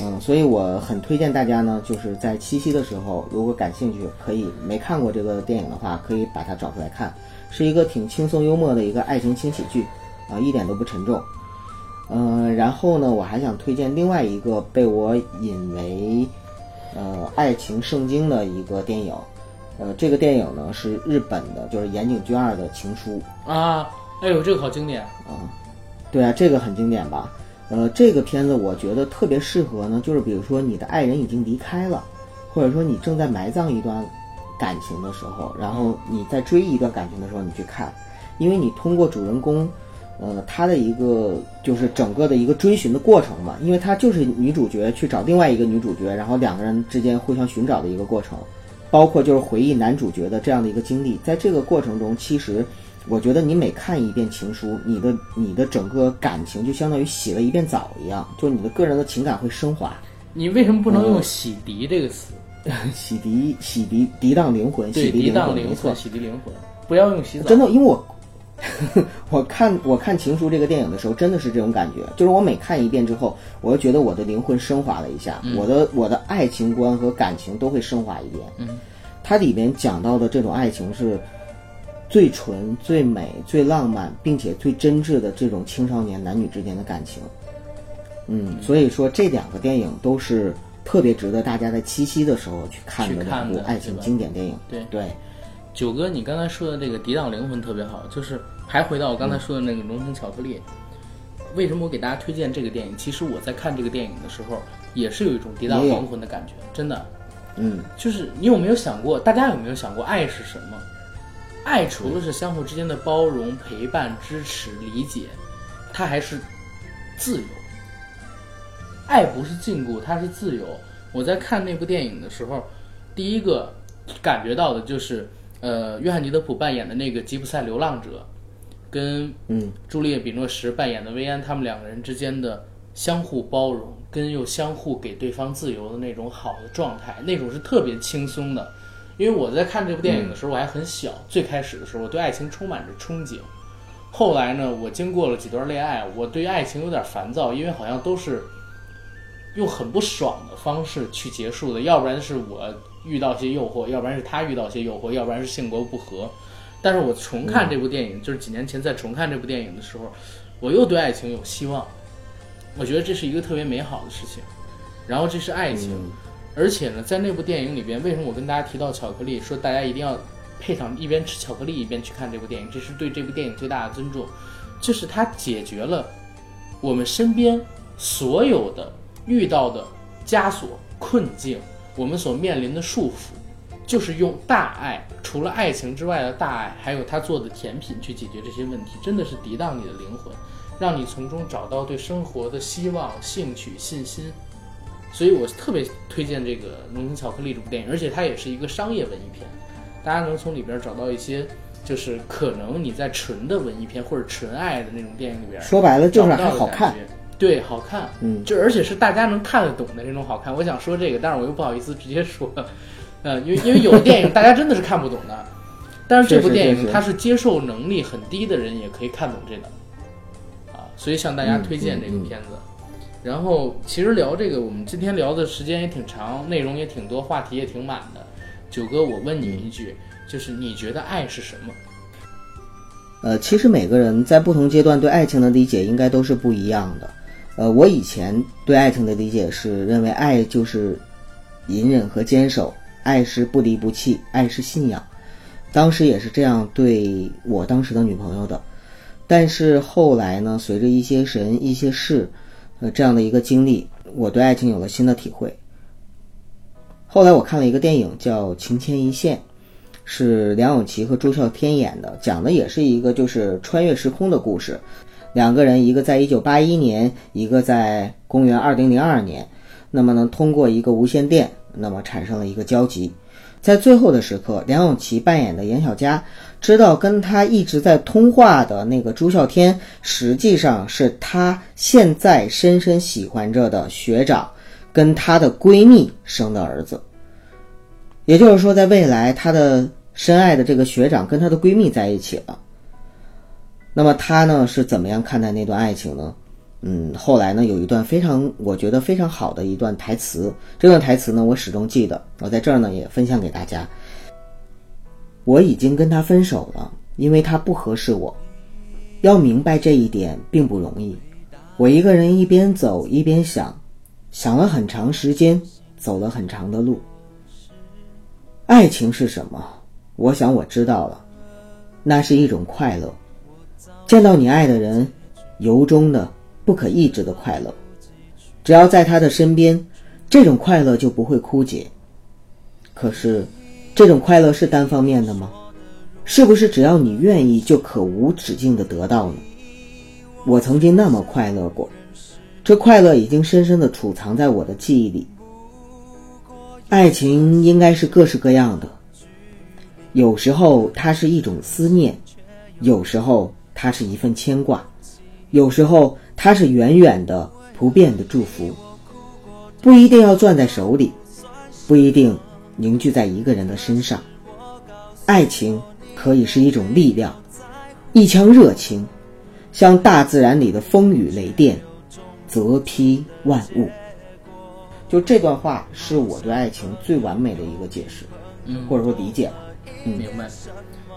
嗯，所以我很推荐大家呢，就是在七夕的时候，如果感兴趣，可以没看过这个电影的话，可以把它找出来看，是一个挺轻松幽默的一个爱情轻喜剧，啊，一点都不沉重。嗯，然后呢，我还想推荐另外一个被我引为呃爱情圣经的一个电影，呃，这个电影呢是日本的，就是岩井俊二的《情书》。啊，哎呦，这个好经典啊，对啊，这个很经典吧？呃，这个片子我觉得特别适合呢，就是比如说你的爱人已经离开了，或者说你正在埋葬一段感情的时候，然后你在追忆一段感情的时候，你去看，因为你通过主人公，呃，他的一个就是整个的一个追寻的过程嘛，因为他就是女主角去找另外一个女主角，然后两个人之间互相寻找的一个过程，包括就是回忆男主角的这样的一个经历，在这个过程中，其实。我觉得你每看一遍情书，你的你的整个感情就相当于洗了一遍澡一样，就你的个人的情感会升华。你为什么不能用洗涤这个词？洗涤洗涤涤荡灵魂，洗，涤涤灵魂，荡灵没错魂，。洗涤灵魂，不要用洗澡。真的，因为我我 看我看《情书》这个电影的时候，真的是这种感觉，就是我每看一遍之后，我就觉得我的灵魂升华了一下，我的我的爱情观和感情都会升华一遍。嗯，它里面讲到的这种爱情是最纯、最美、最浪漫，并且最真挚的这种青少年男女之间的感情。嗯，所以说这两个电影都是特别值得大家在七夕的时候去看的去部爱情经典电影。对对，九哥，你刚才说的这个抵挡灵魂特别好，就是还回到我刚才说的那个浓情巧克力。为什么我给大家推荐这个电影？其实我在看这个电影的时候，也是有一种涤荡也有灵魂的感觉，真的。嗯，就是你有没有想过，大家有没有想过，爱是什么？爱除了是相互之间的包容、陪伴、支持、理解，它还是自由。爱不是禁锢，它是自由。我在看那部电影的时候，第一个感觉到的就是，呃，约翰尼德普扮演的那个吉普赛流浪者，跟嗯朱丽叶·比诺什扮演的薇安，他们两个人之间的相互包容，跟又相互给对方自由的那种好的状态，那种是特别轻松的。因为我在看这部电影的时候，我还很小，最开始的时候，我对爱情充满着憧憬。后来呢，我经过了几段恋爱，我对爱情有点烦躁，因为好像都是用很不爽的方式去结束的，要不然是我遇到些诱惑，要不然是他遇到些诱惑，要不然是性格不合。但是我重看这部电影，就是几年前在重看这部电影的时候，我又对爱情有希望。我觉得这是一个特别美好的事情。然后这是爱情，而且呢，在那部电影里边，为什么我跟大家提到巧克力，说大家一定要配上一边吃巧克力一边去看这部电影，这是对这部电影最大的尊重。就是它解决了我们身边所有的遇到的枷锁、困境，我们所面临的束缚，就是用大爱，除了爱情之外的大爱，还有他做的甜品去解决这些问题，真的是涤荡你的灵魂，让你从中找到对生活的希望、兴趣、信心。所以我特别推荐这个《浓情巧克力》这部电影，而且它也是一个商业文艺片，大家能从里边找到一些，就是可能你在纯的文艺片或者纯爱的那种电影里边，说白了就是还好看。对，好看，嗯就而且是大家能看得懂的那种好看。我想说这个，但是我又不好意思直接说，呃，因为因为有的电影大家真的是看不懂的，但是这部电影它是接受能力很低的人也可以看懂这个，啊，所以向大家推荐这个片子。然后其实聊这个，我们今天聊的时间也挺长，内容也挺多，话题也挺满的。九哥，我问你一句，就是你觉得爱是什么？呃，其实每个人在不同阶段对爱情的理解应该都是不一样的。呃，我以前对爱情的理解是认为爱就是隐忍和坚守，爱是不离不弃，爱是信仰。当时也是这样对我当时的女朋友的。但是后来呢，随着一些人、一些事，呃，这样的一个经历，我对爱情有了新的体会。后来我看了一个电影叫《情牵一线》，是梁咏琪和朱孝天演的，讲的也是一个就是穿越时空的故事。两个人，一个在一九八一年，一个在公元二零零二年。那么呢，通过一个无线电，那么产生了一个交集。在最后的时刻，梁咏琪扮演的严小佳知道跟她一直在通话的那个朱孝天，实际上是她现在深深喜欢着的学长跟她的闺蜜生的儿子。也就是说，在未来，她的深爱的这个学长跟她的闺蜜在一起了。那么她呢是怎么样看待那段爱情呢？嗯，后来呢有一段非常我觉得非常好的一段台词，这段台词呢我始终记得，我在这儿呢也分享给大家。我已经跟他分手了，因为他不合适我。要明白这一点并不容易。我一个人一边走一边想，想了很长时间，走了很长的路。爱情是什么？我想我知道了，那是一种快乐。见到你爱的人，由衷的、不可抑制的快乐。只要在他的身边，这种快乐就不会枯竭。可是，这种快乐是单方面的吗？是不是只要你愿意，就可无止境的得到呢？我曾经那么快乐过，这快乐已经深深的储藏在我的记忆里。爱情应该是各式各样的，有时候它是一种思念，有时候它是一份牵挂，有时候它是远远的不变的祝福。不一定要攥在手里，不一定凝聚在一个人的身上。爱情。可以是一种力量，一腔热情，像大自然里的风雨雷电，泽劈万物。就这段话是我对爱情最完美的一个解释，嗯或者说理解吧。嗯明白。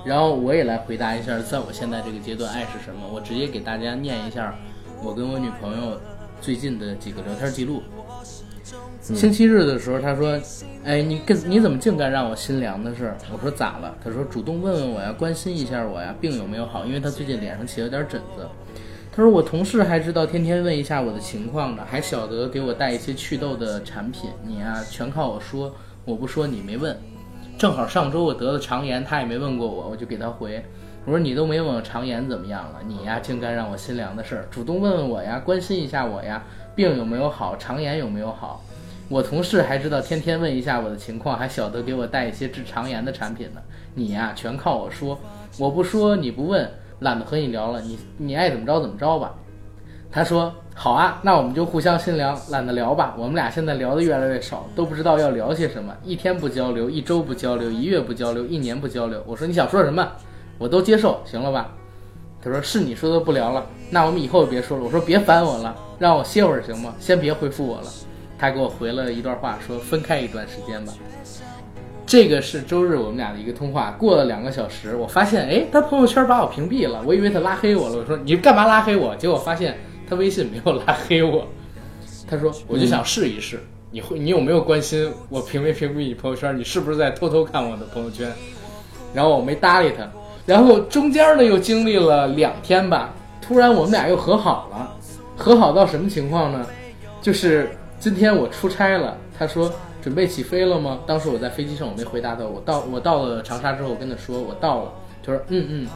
然后我也来回答一下，在我现在这个阶段，爱是什么？我直接给大家念一下我跟我女朋友最近的几个聊天记录。星期日的时候，他说：“哎，你跟你怎么净干让我心凉的事？”我说：“咋了？”他说：“主动问问我呀，关心一下我呀，病有没有好？因为他最近脸上起了点疹子。”他说：“我同事还知道天天问一下我的情况呢，还晓得给我带一些祛痘的产品。你呀，全靠我说，我不说你没问。正好上周我得了肠炎，他也没问过我，我就给他回，我说你都没问我肠炎怎么样了，你呀竟干让我心凉的事儿，主动问问我呀，关心一下我呀，病有没有好，肠炎有没有好。我同事还知道天天问一下我的情况，还晓得给我带一些治肠炎的产品呢。你呀，全靠我说，我不说你不问，懒得和你聊了，你你爱怎么着怎么着吧。他说好啊，那我们就互相心凉，懒得聊吧。我们俩现在聊的越来越少，都不知道要聊些什么，一天不交流，一周不交流，一月不交流，一年不交流。我说你想说什么，我都接受，行了吧？他说是你说的不聊了，那我们以后别说了。我说别烦我了，让我歇会儿行吗？先别回复我了。他给我回了一段话，说分开一段时间吧。这个是周日我们俩的一个通话，过了两个小时，我发现，哎，他朋友圈把我屏蔽了，我以为他拉黑我了。我说你干嘛拉黑我？结果发现他微信没有拉黑我。他说我就想试一试，你会你有没有关心我屏没屏蔽你朋友圈？你是不是在偷偷看我的朋友圈？然后我没搭理他，然后中间呢又经历了两天吧，突然我们俩又和好了，和好到什么情况呢？就是今天我出差了，他说准备起飞了吗？当时我在飞机上，我没回答他。我到我到了长沙之后，我跟他说我到了。他说嗯嗯，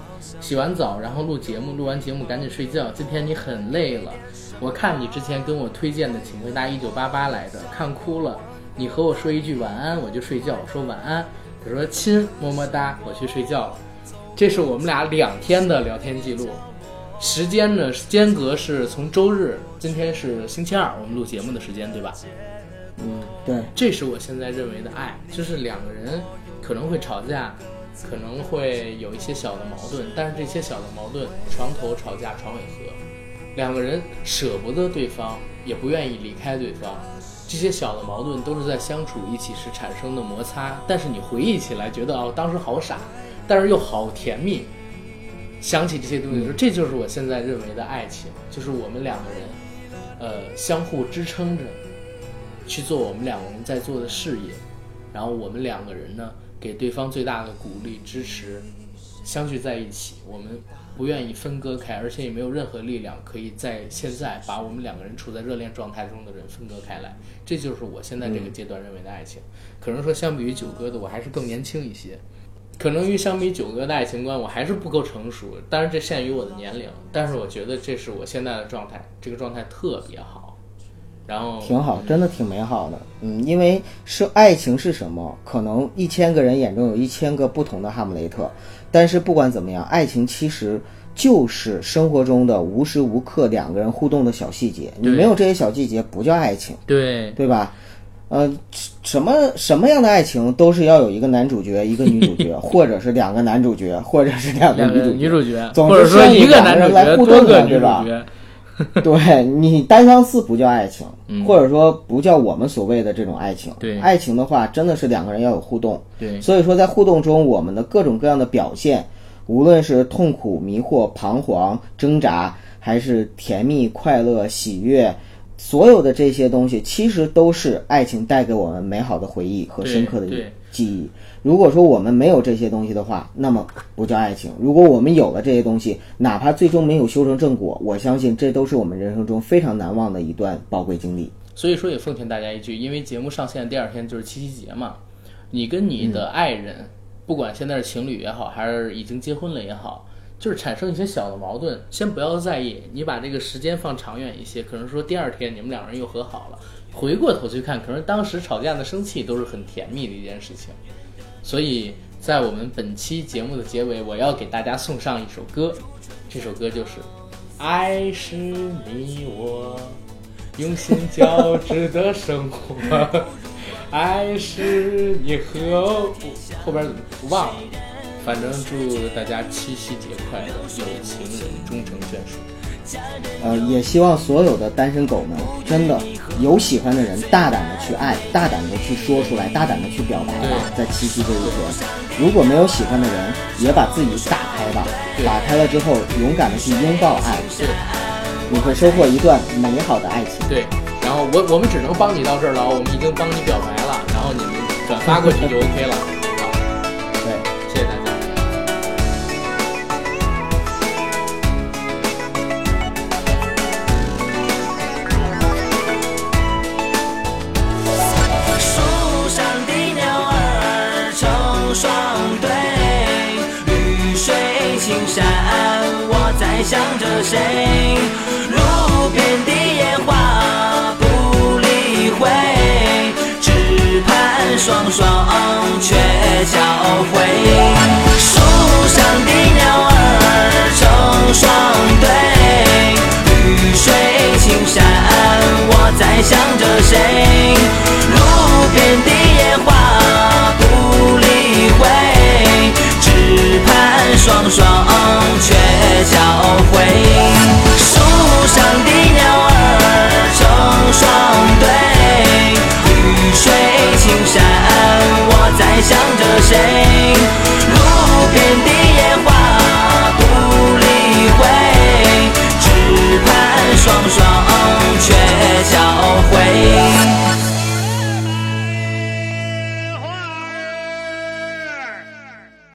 洗完澡然后录节目，录完节目赶紧睡觉。今天你很累了，我看你之前跟我推荐的《请回答一九八八》来的，看哭了。你和我说一句晚安，我就睡觉。我说晚安，他说亲，么么哒，我去睡觉了。这是我们俩两天的聊天记录。时间呢？间隔是从周日，今天是星期二，我们录节目的时间，对吧？嗯，对，这是我现在认为的爱，就是两个人可能会吵架，可能会有一些小的矛盾，但是这些小的矛盾，床头吵架床尾和，两个人舍不得对方，也不愿意离开对方，这些小的矛盾都是在相处一起时产生的摩擦，但是你回忆起来觉得哦，当时好傻，但是又好甜蜜。想起这些东西说，这就是我现在认为的爱情，就是我们两个人，呃，相互支撑着，去做我们两个人在做的事业，然后我们两个人呢，给对方最大的鼓励支持，相聚在一起，我们不愿意分割开，而且也没有任何力量可以在现在把我们两个人处在热恋状态中的人分割开来，这就是我现在这个阶段认为的爱情。可能说相比于九哥的，我还是更年轻一些。可能与相比九哥的爱情观，我还是不够成熟，当然这限于我的年龄，但是我觉得这是我现在的状态，这个状态特别好。然后挺好，真的挺美好的。嗯，因为是爱情是什么？可能一千个人眼中有一千个不同的哈姆雷特，但是不管怎么样，爱情其实就是生活中的无时无刻两个人互动的小细节。你没有这些小细节，不叫爱情，对对吧？呃，什么什么样的爱情都是要有一个男主角，一个女主角，或者是两个男主角，或者是两个女主女主角，总或者说是需要一个男人来角互动的，对吧？角，对你单相思不叫爱情，嗯或者说不叫我们所谓的这种爱情。对爱情的话，真的是两个人要有互动。对所以说在互动中，我们的各种各样的表现，无论是痛苦、迷惑、彷徨、挣扎，还是甜蜜、快乐、喜悦，所有的这些东西，其实都是爱情带给我们美好的回忆和深刻的对记忆。如果说我们没有这些东西的话，那么不叫爱情；如果我们有了这些东西，哪怕最终没有修成正果，我相信这都是我们人生中非常难忘的一段宝贵经历。所以说也奉劝大家一句，因为节目上线第二天就是七夕节嘛，你跟你的爱人，不管现在是情侣也好，还是已经结婚了也好，就是产生一些小的矛盾，先不要在意，你把这个时间放长远一些，可能说第二天你们两人又和好了，回过头去看，可能当时吵架的生气都是很甜蜜的一件事情。所以在我们本期节目的结尾，我要给大家送上一首歌，这首歌就是《爱是你我用心交织的生活》，爱是你和我后边怎么忘了，反正祝大家七夕节快乐，有情人终成眷属。呃，也希望所有的单身狗们真的有喜欢的人，大胆的去爱，大胆的去说出来，大胆的去表白吧，在七夕这一天。如果没有喜欢的人，也把自己打开吧，打开了之后，勇敢的去拥抱爱，对你会收获一段美好的爱情。对，然后我我们只能帮你到这儿了，我们已经帮你表白了，然后你们转发过去就 OK 了。想着谁？路边的野花不理会，只盼双双鹊交辉。树上的鸟儿成双对，绿水青山，我在想着谁？路边的野花不理会。双双鹊桥会树上的鸟儿成双对绿水青山我在想着谁？